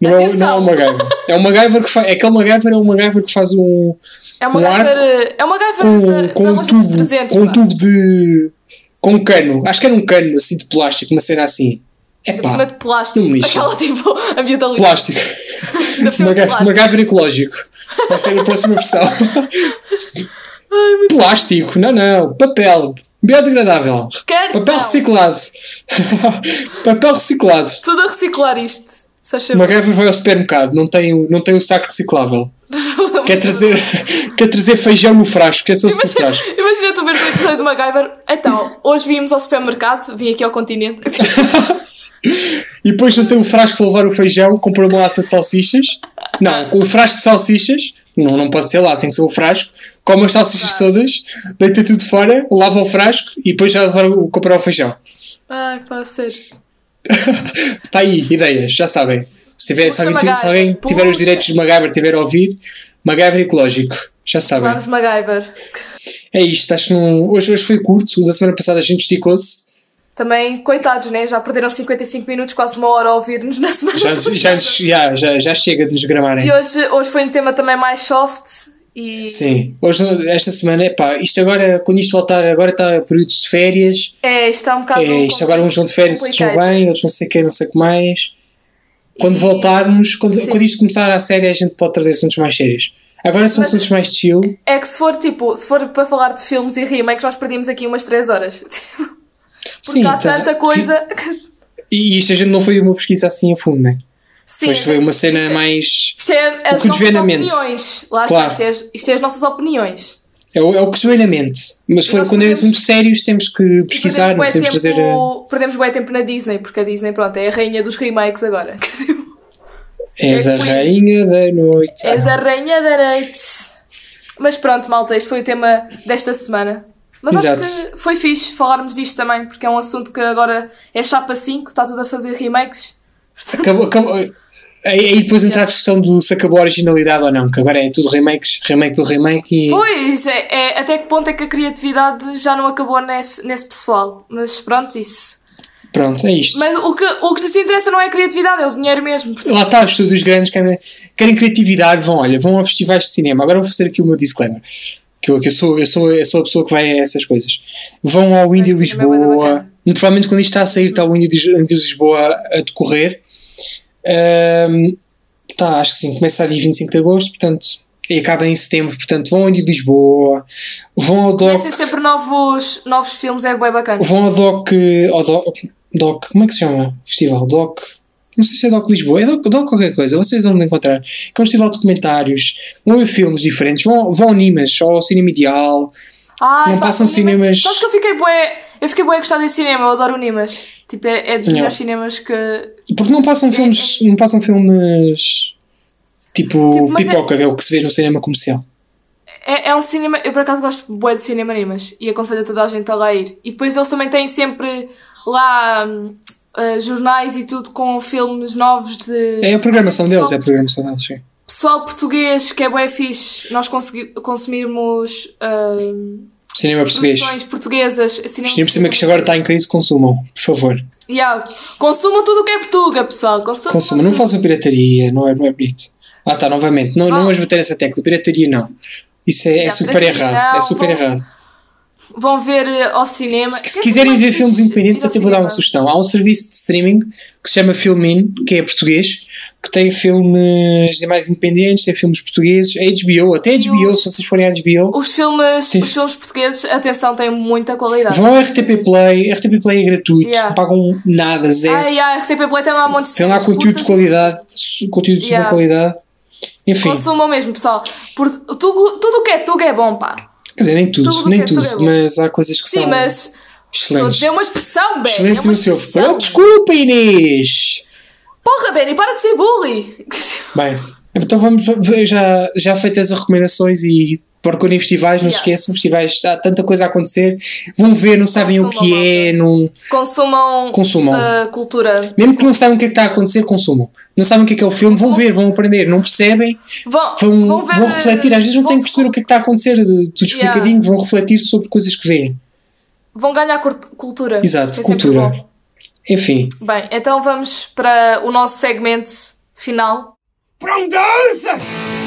Não é, Atenção. não é o MacGyver. É o MacGyver que faz. Aquele MacGyver é o MacGyver que faz um. É uma Um MacGyver, é uma MacGyver Com, da, com um tubo. 300, Com um tubo de. Com um cano. Acho que era um cano assim de plástico, uma cena assim. É Por cima de pá. plástico. me lixa. Aquela tipo ambientalista. Plástico. Maga- plástico. MacGyver ecológico. Vai ser a próxima versão. Ai, Plástico, não, não. Papel. Biodegradável. Cartão. Papel reciclado. Papel reciclado. Tudo a reciclar isto. Só. MacGyver vai ao supermercado, não tem, o- não tem o saco reciclável. Quer trazer, quer trazer feijão no frasco, quer só-se no frasco. Imagina tu ver o episódio do MacGyver. Então, hoje vimos ao supermercado, vim aqui ao continente. E depois não tem o frasco para levar o feijão, comprou uma lata de salsichas. Não, com o frasco de salsichas, não, não pode ser lá, tem que ser o frasco. Come as salsichas todas, deita tudo fora, lava o frasco e depois já levar o, comprar o feijão. Ai, pá, sério. Está aí, ideias, já sabem. Se, tiver, se, alguém, se alguém tiver os direitos de MacGyver tiver a ouvir, MacGyver ecológico, já sabem. Vamos, MacGyver. É isto, acho que não, hoje, hoje foi curto, o da semana passada a gente esticou-se. Também, coitados, né? Já perderam 55 minutos, quase uma hora a ouvir-nos na semana. Já, passada. já, já, já, já chega de nos gramarem. E hoje, hoje foi um tema também mais soft e. Sim, hoje, esta semana, epá, isto agora, quando isto voltar, agora está período de férias, É, isto está um bocado. é, isto agora uns vão de férias, outros não vêm, outros não sei o que, não sei o que mais. Quando E- voltarmos, quando, Sim. quando isto começar a série, a gente pode trazer assuntos mais sérios. Agora são assuntos mais chill. É que se for tipo, se for para falar de filmes e remakes, nós perdíamos aqui umas 3 horas. Porque Sim, há tá- tanta coisa. E isto a gente não foi uma pesquisa assim a fundo, né? Sim, Pois foi uma cena isto é- mais. Isto é as o que nossas opiniões. Lá Claro. está, isto é, as- isto é as nossas opiniões. É o, é o que se vê na mente. Mas nós quando é perdemos- muito sérios, temos que pesquisar, não perdemos podemos bué fazer. eh, tempo, perdemos bem tempo na Disney, porque a Disney, pronto, é a rainha dos remakes agora. És a rainha da noite. És a rainha da noite. Mas pronto, malta, este foi o tema desta semana. Mas Exato. acho que foi fixe falarmos disto também, porque é um assunto que agora é chapa 5, está tudo a fazer remakes. Acabou, acabou, aí, aí depois entra a discussão do se acabou a originalidade ou não, que agora é tudo remakes, remake do remake e. Pois, é, é- até que ponto é que a criatividade já não acabou nesse, nesse pessoal? Mas pronto, isso. Pronto, é isto. Mas o que, o que lhes interessa não é a criatividade, é o dinheiro mesmo. Portanto, Lá está, os estúdios grandes querem, querem criatividade, vão, olha, vão a festivais de cinema. Agora vou fazer aqui o meu disclaimer. Que eu, que eu, sou, eu, sou, eu sou a pessoa que vai a essas coisas. Vão ao Indie da Lisboa. bacana. Provavelmente quando isto está a sair, está o Indie Lisboa a decorrer. Ahm, tá, acho que sim, começa a dia 25 de agosto, portanto, e acaba em setembro. Portanto, vão de Lisboa, vão ao Doc. conhecem sempre novos, novos filmes, é bem bacana. Vão ao Doc, ao Doc, Doc. Como é que se chama? Festival Doc. Não sei se é Doc Lisboa, é Doc, Doc qualquer coisa, vocês vão encontrar. Que é um festival de documentários, vão ver filmes diferentes, vão, vão ao Nimas, ao Cinema Ideal. Ai, Não pá, passam cinemas- Sabes que eu fiquei bué, eu fiquei bué a gostar de cinema, eu adoro o Nimas. Tipo, é, é dos melhores cinemas que... Porque não passam filmes, não passam filmes tipo, Tipo, é- pipoca, que é o que se vê no cinema comercial. É, é um cinema, eu por acaso gosto bué de cinema Nimas e aconselho a toda a gente a lá ir. E depois eles também têm sempre lá ah, jornais e tudo com filmes novos de É a programação deles, é a programação deles, sim. pessoal português que é bué fixe. Nós consumirmos hum, Cinema português. portuguesas. Cinema Isto por cima que agora está em crise, consumam, por favor. Yeah. Consumam tudo o que é Portuga, pessoal. Consumam, Consumam, não façam pirataria, não é, não é bonito. Ah, tá, novamente, não, não Vão. vamos bater essa tecla, pirataria não. Isso é, é Yeah, super pirataria errado, é não, super vão- errado. Vão ver eh, ao cinema. Se, se É quiserem ver filmes independentes, até vou dar uma sugestão. Há um serviço de streaming que se chama Filmin, que é português, que tem filmes mais independentes, tem filmes portugueses, a HBO, até HBO, os- se vocês forem à HBO. Os filmes, os filmes portugueses, atenção, têm muita qualidade. Vão ao RTP Play, RTP Play é gratuito, Yeah. não pagam nada, zero. Ai, ai, RTP Play tem lá um monte de tem lá conteúdo de qualidade, conteúdo de Yeah. qualidade. Enfim, Consumam mesmo, pessoal. Por, tudo, tudo o que é Tuga é bom, pá. Quer dizer, nem tudo, tudo nem é- tudo, mas há coisas que Sim, são mas estou a excelentes. uma expressão, Ben. Excelentes é no seu. Oh, desculpa, Inês! Porra, Benny, para de ser bully. Bem, então vamos já, já feitas as recomendações e procurem festivais, não se Yes. esqueçam, festivais, há tanta coisa a acontecer, vão ver, não sabem o que Consumam, é, não Consumam consumam. uh, cultura. Mesmo que não saibam o que é que está a acontecer, consumam. Não sabem o que é que é o filme, vão ver, vão aprender, não percebem, Vão, vão, vão ver. vão refletir. Às vezes não têm que perceber o que é que está a acontecer, tudo Yeah. explicadinho, vão refletir sobre coisas que veem. Vão ganhar cultura. Exato, É cultura. Enfim, Bem, então vamos para o nosso segmento final. Frondosa!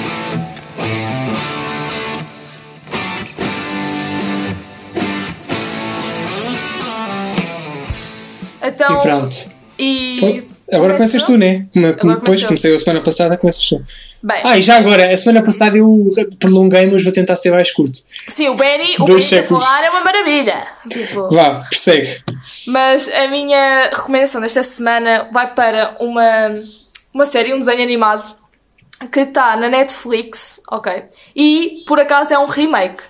Então, e pronto. e. Pô, Agora Começo começas tu, né? Agora Depois comecei eu a semana passada, começas tu. Bem, Ah, e já agora, a semana passada eu prolonguei, mas vou tentar ser mais curto. sim, o Benny, o Benny a falar é uma maravilha. Tipo, Vá, persegue. Mas a minha recomendação desta semana vai para uma, uma série, um desenho animado que está na Netflix, ok? E por acaso é um remake.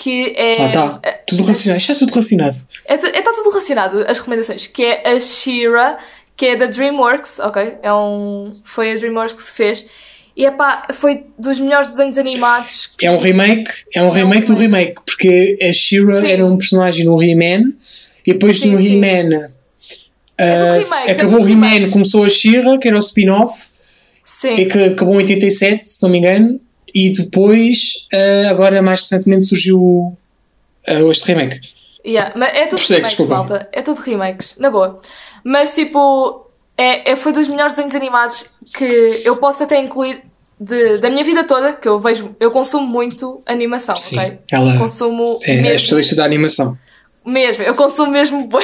Que é. Ah, tá. é- Tudo relacionado. Isto é tudo relacionado. É, tu- é, tá tudo relacionado, as recomendações. Que é a Shira, que é da DreamWorks, ok? É um, foi a DreamWorks que se fez. E epá, foi dos melhores desenhos animados. É um remake, é um remake do remake, porque a She-Ra Sim. era um personagem no He-Man e depois Sim, no. He-Man. é acabou o He-Man, começou a She-Ra, que era o spin-off, e que acabou em 87, se não me engano, e depois, ah, agora mais recentemente, surgiu ah, este remake. Yeah, mas é tudo remakes, desculpa. malta. É tudo remakes, na boa. Mas tipo, é, é, foi dos melhores desenhos animados que eu posso até incluir de, da minha vida toda, que eu vejo, eu consumo muito animação, Sim, ok? ela Consumo é a mesmo. especialista da animação. Mesmo, eu consumo mesmo.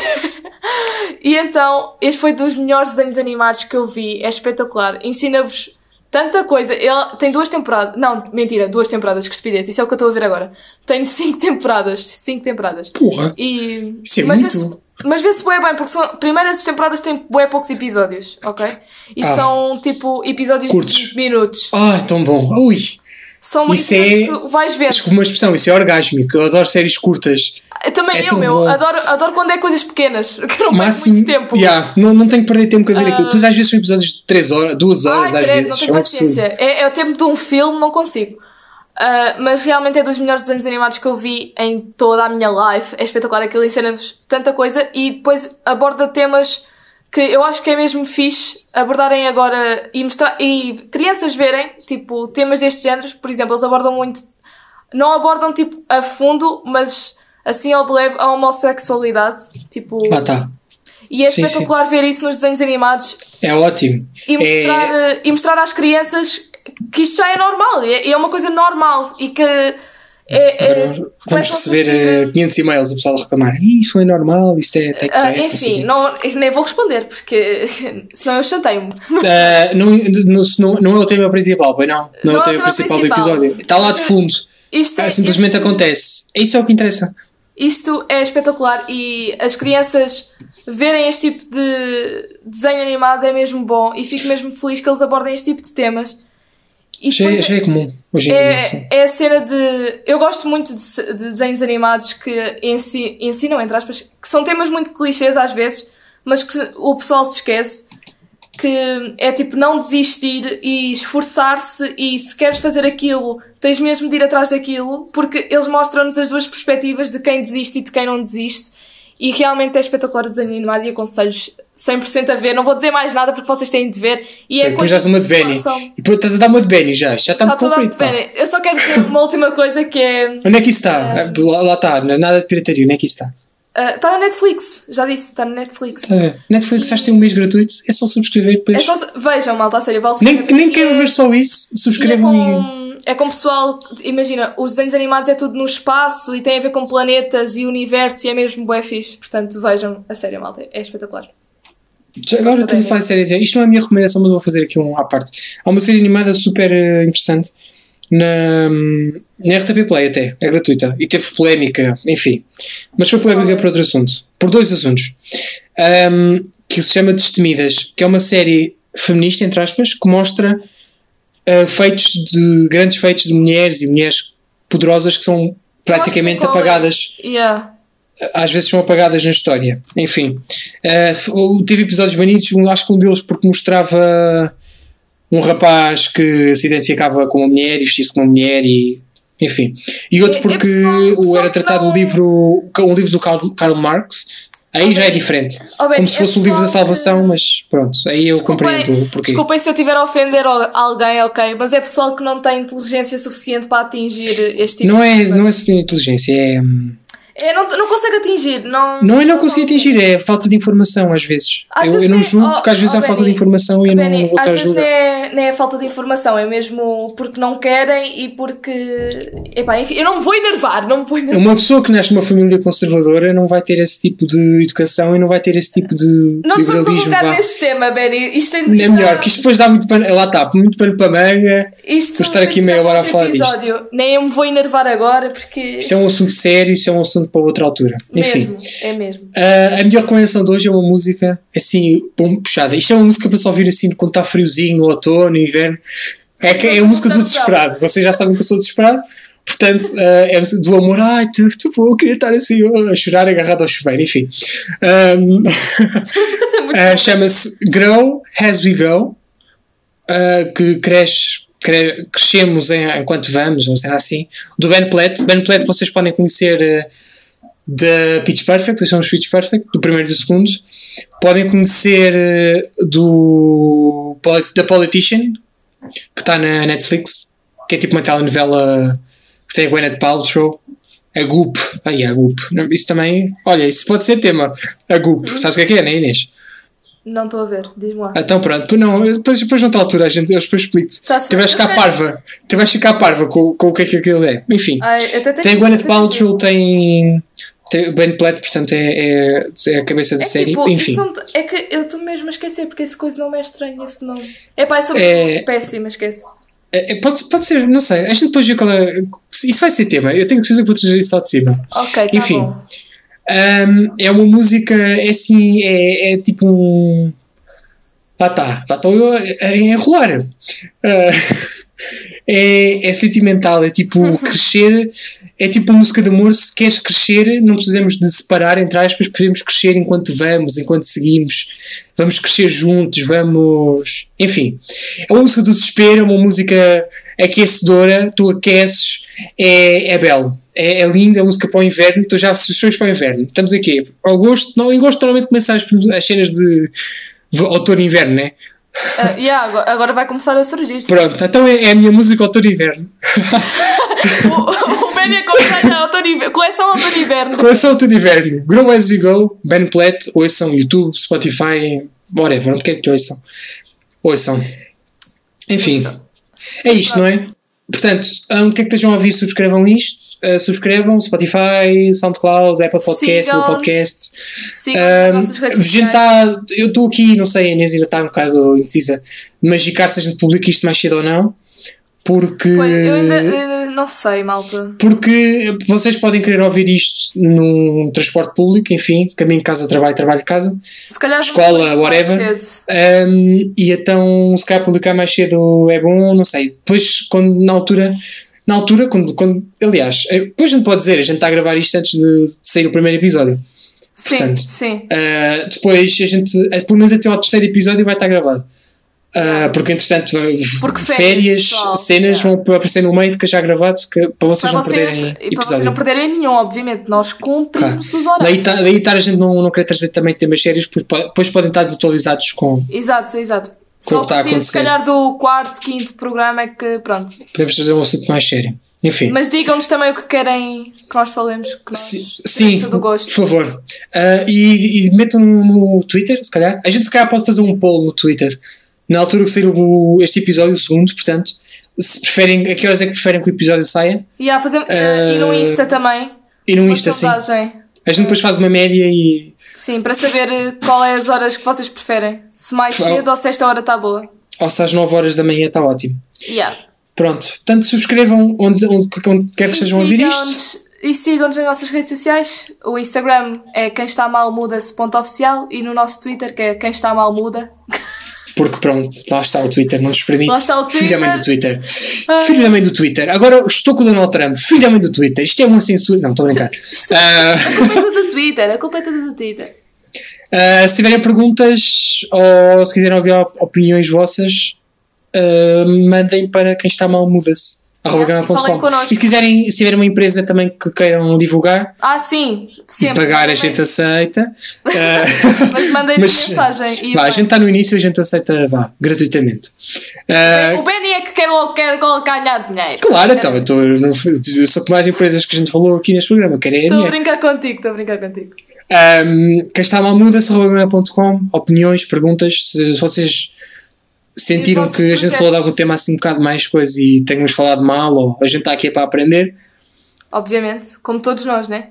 E então, este foi dos melhores desenhos animados que eu vi. É espetacular. Ensina-vos tanta coisa. Ele tem duas temporadas. Não, mentira, duas temporadas, que estupidez. Isso é o que eu estou a ver agora. Tem cinco temporadas. Cinco temporadas. Porra! E... Isso é mas muito. Vê-se, mas vê-se bué bem, porque são, primeiro as temporadas têm bué poucos episódios, ok? E Ah. são tipo episódios Curtos. de 20 minutos. Ah, tão bom! Ui! são muito Isso é- tu vais ver. Desculpa uma expressão, isso é orgásmico. Eu adoro séries curtas. Também é eu, meu, bom. adoro, adoro quando é coisas pequenas, que não perco muito tempo. Yeah, não, não tenho que perder tempo a ver Ah. aquilo. Depois às vezes são episódios de 3 horas, 2 horas, Ai, às credo, vezes. não É tenho paciência. É, é o tempo de um filme, não consigo. Ah, mas realmente é dos melhores desenhos animados que eu vi em toda a minha life. É espetacular, aquilo ensina-vos tanta coisa e depois aborda temas que eu acho que é mesmo fixe abordarem agora e mostrar e crianças verem, tipo, temas destes géneros, por exemplo, eles abordam muito, não abordam tipo a fundo, mas assim ao de leve a homossexualidade, tipo, Ah, tá. e é sim, sim. espetacular ver isso nos desenhos animados É ótimo. e mostrar, É, eh, e mostrar às crianças que isto já é normal, é, é uma coisa normal e que é, é, vamos receber surgir- eh, 500 e-mails a pessoal a reclamar. "Ih, Isso é normal, isto é Ah, não enfim, quê." não, nem vou responder porque senão eu chateio-me. Ah, não, não, não, não é o tema principal, pois não. Não, é o tema principal, do episódio. Está lá de fundo. Isto, Ah, simplesmente isto- acontece. Isso é o que interessa. Isto é espetacular e as crianças verem este tipo de desenho animado é mesmo bom e fico mesmo feliz que eles abordem este tipo de temas. E Já, é- já é comum hoje em dia. sim. É, é a cena de. Eu gosto muito de, de desenhos animados que ensi, ensinam, entre aspas, que são temas muito clichês às vezes, mas que o pessoal se esquece. Que é tipo não desistir e esforçar-se, e se queres fazer aquilo, tens mesmo de ir atrás daquilo, porque eles mostram-nos as duas perspectivas de quem desiste e de quem não desiste. E realmente é espetacular o desenho animado e aconselho-vos 100% a ver. Não vou dizer mais nada porque vocês têm de ver. E é Depois dás uma de Benny. E depois estás a dar uma de Benny já. Já está muito bem. Eu só quero dizer uma última coisa que é. Onde é que isso está? Lá, lá está, nada de pirataria. Onde é que isso está? Ah, Está na Netflix, já disse, está na Netflix. Está ver? Netflix acho que tem um mês gratuito. É só subscrever depois. É só, vejam, malta, a sério, vale Nem, nem quero é- ver só isso. e É Subscrevam e. com, é com pessoal, imagina, os desenhos animados é tudo no espaço e tem a ver com planetas e universo e é mesmo bué fixe, portanto vejam, a sério, malta, é espetacular. Já Agora estás a falar séries. Isto não é a minha recomendação, mas vou fazer aqui um à parte. Há uma série animada super eh, interessante na, na RTP Play até, é gratuita. E teve polémica, enfim. Mas foi polémica por outro assunto. Por dois assuntos. Ahm, que se chama Destemidas, que é uma série feminista, entre aspas, que mostra ah, feitos de grandes feitos de mulheres e mulheres poderosas que são praticamente apagadas Yeah. às vezes são apagadas na história. Enfim, f- teve episódios banidos, um- acho que um deles porque mostrava um rapaz que se identificava com uma mulher e vestia-se como uma mulher e enfim. E outro É- é porque pessoal- o era tratado não- um livro, um livro do Karl, Karl Marx. Aí já é diferente. Oh, bem, Como se é fosse o livro da pessoal que- salvação, mas pronto, aí eu Desculpem- compreendo o porquê. Desculpem se eu estiver a ofender al- alguém, ok, mas é pessoal que não tem inteligência suficiente para atingir este tipo Não de é, não é inteligência, é. É, não, não consegue atingir, não... Não é não conseguir atingir, é falta de informação às vezes. Às eu, vezes eu não nem- julgo oh, porque às vezes oh, há falta de Benny, informação e eu não, Benny, não vou às estar a vezes julgar. nem é, é falta de informação, é mesmo porque não querem e porque. Epá, enfim, eu não me vou enervar, não me vou enervar. Uma pessoa que nasce numa família conservadora não vai ter esse tipo de educação e não vai ter esse tipo de Não vamos liberalismo. colocar vá. neste tema, Benny. Isto, tem, É isto melhor, dá- que isto depois dá muito pano, lá está, muito pano para manga. isto vou estar aqui meia hora a falar disto. episódio. Nem eu me vou enervar agora porque. Isso é um assunto sério, isso é um assunto para outra altura. Enfim, Mesmo, é mesmo. ah, a melhor recomendação de hoje é uma música assim, bom, puxada. Isto é uma música para só ouvir assim quando está friozinho, no outono, no inverno. É, que, é a música do desesperado. Vocês já sabem que eu sou desesperado. Portanto, ah, é do amor, ai, tu, tu, eu queria estar assim oh, a chorar agarrado ao chuveiro, enfim. Ahm, ah, Chama-se Grow As We Go, que cresce, cre- crescemos em- enquanto vamos, ou seja assim, do Ben Platt. Ben Platt vocês podem conhecer ah, da Pitch Perfect, que são os Pitch Perfect, do primeiro e do segundo. Podem conhecer ah, do da Politician, que está na Netflix, que é tipo uma telenovela que tem a Gwyneth Paltrow. A Goop, ai a Goop, isso também, olha, isso pode ser tema. A Goop, sabes o que é que é, né, Inês? Não estou a ver, diz-me lá. Então pronto, não, depois, depois noutra altura a gente, eu depois explico-te. Tu vais ficar parva, tu vais ficar parva com, com o que é que aquilo é. Enfim, Ai, tem a Gwyneth Paltrow, tem, tem o Ben Platt, portanto é, é, é a cabeça da É série. tipo, Enfim, não, é que eu estou mesmo a esquecer porque esse coisa não me é estranho, esse nome. É pá, é sobre É- péssima, esquece. É, é, pode, pode ser, não sei, a gente depois vê qual é. Isso vai ser tema, eu tenho que dizer que vou trazer isso lá de cima. Ok, tá Enfim. bom. Um, é uma música, é assim, é, é tipo um. Lá está, lá estou eu a enrolar. Uh, é, é sentimental, é tipo crescer, é tipo a música de amor. Se queres crescer, não precisamos de separar, entre aspas, podemos crescer enquanto vamos, enquanto seguimos, vamos crescer juntos, vamos. Enfim, é uma música do desespero, é uma música aquecedora, tu aqueces, é, é belo. É, é lindo, é música para o inverno, então já sugestões para o inverno. Estamos aqui, agosto, não, em agosto normalmente começam as, as cenas de, de outono e inverno, né? Uh, yeah, agora, agora vai começar a surgir. sim. Pronto, então é, é a minha música outono e inverno. o aconselha a outono inverno- coleção outono e inverno. Coleção outono e inverno. Grow As We Go, Ben Platt, ouçam YouTube, Spotify, whatever, onde quer que ouçam. Ouçam. Enfim, Ouçam. é isto, não é? Portanto, onde quer que estejam a ouvir, subscrevam isto. uh, subscrevam Spotify, SoundCloud, Apple Podcast, Google. Podcast. Sigam nas Um, nossas gente tá, eu estou aqui, não sei, a Inês ainda está um bocado indecisa, mas Gicar se a gente publica isto mais cedo ou não, porque, Pois, eu ainda, eu ainda não sei, malta. porque vocês podem querer ouvir isto num transporte público, enfim, caminho de casa, trabalho, trabalho de casa, Se calhar Escola, whatever. um, e então se calhar publicar mais cedo é bom, não sei. Depois, quando, na altura, na altura, quando, quando aliás, eh, depois a gente pode dizer, a gente está a gravar isto antes de, de sair o primeiro episódio. Sim, Portanto, sim. Uh, depois a gente, uh, pelo menos até ao terceiro episódio vai estar gravado. Uh, porque entretanto, Porque férias, férias, cenas yeah. vão aparecer no meio, fica já gravado que- para vocês Para não vocês, perderem e para vocês episódio. não perderem nenhum, obviamente. Nós cumprimos os horários. Daí, tá, daí estar a gente não, não querer trazer também temas sérios, porque po- depois podem estar desatualizados com. Exato, exato. Com o Só que está a a partir, se acontecer. calhar, do quarto, quinto programa é que, pronto. Podemos trazer um assunto mais sério. Enfim. Mas digam-nos também o que querem que nós falemos, que nós Si- temos Sim, todo o por gosto. favor. Uh, e, e metam no Twitter, se calhar. A gente, se calhar, pode fazer um poll no Twitter. Na altura que sair o- este episódio, o segundo, portanto, se preferem, a que horas é que preferem que o episódio saia? E, há fazer, e no Insta também. E no Insta, sim. A gente depois faz uma média e. Sim, para saber eh, qual é as horas que vocês preferem. Se mais cedo ou se esta hora está boa. Ou se às 9 horas da manhã está ótimo. Yeah. Pronto. Portanto, subscrevam onde, onde, onde quer que estejam a ouvir isto. E sigam-nos nas nossas redes sociais. O Instagram é quem está mal muda-se ponto oficial e no nosso Twitter que é quem está mal muda. Porque pronto, lá está o Twitter, não nos permite. Lá está o Filho da mãe do Twitter. Twitter. Filho da mãe do Twitter. Agora estou com o Donald Trump. Filho da mãe do Twitter. Isto é uma censura. Não, estou a brincar. Ah, A culpa é tudo do Twitter, a culpa é tudo do Twitter. ah, se tiverem perguntas ou se quiserem ouvir op- opiniões vossas, ah, mandem para quem está mal muda-se. Arroba e. E se quiserem, se tiverem uma empresa também que queiram divulgar Ah, sim, e sempre. pagar, a Mandem- gente aceita. Ah, Mas mandem-nos mensagem. E Vá, a gente está no início, a gente aceita vá, gratuitamente. Ah, O Benny é que quer, quer ganhar dinheiro. Claro, então, eu, tô, não- eu sou como as empresas que a gente falou aqui neste programa, quero é Estou a brincar contigo, estou a brincar contigo. Um, quem está mal muda-se.com, opiniões, perguntas, se vocês sentiram que a gente falou de algum tema assim um bocado mais coisa e tenhamos falado mal, ou a gente está aqui é para aprender, Obviamente, como todos nós, né?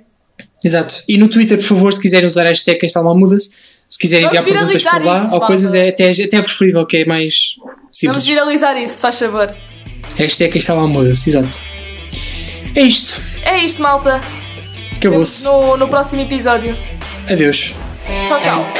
exato. E no Twitter, por favor, se quiserem usar a hashtag mal muda-se, se quiserem Vamos enviar perguntas por lá, isso, ou coisas, é até, até é preferível, que é mais Vamos simples. viralizar isso, faz favor. Hashtag mal muda-se, exato. É isto, É isto, malta. acabou-se. No, no próximo episódio. Adeus. Tchau, tchau.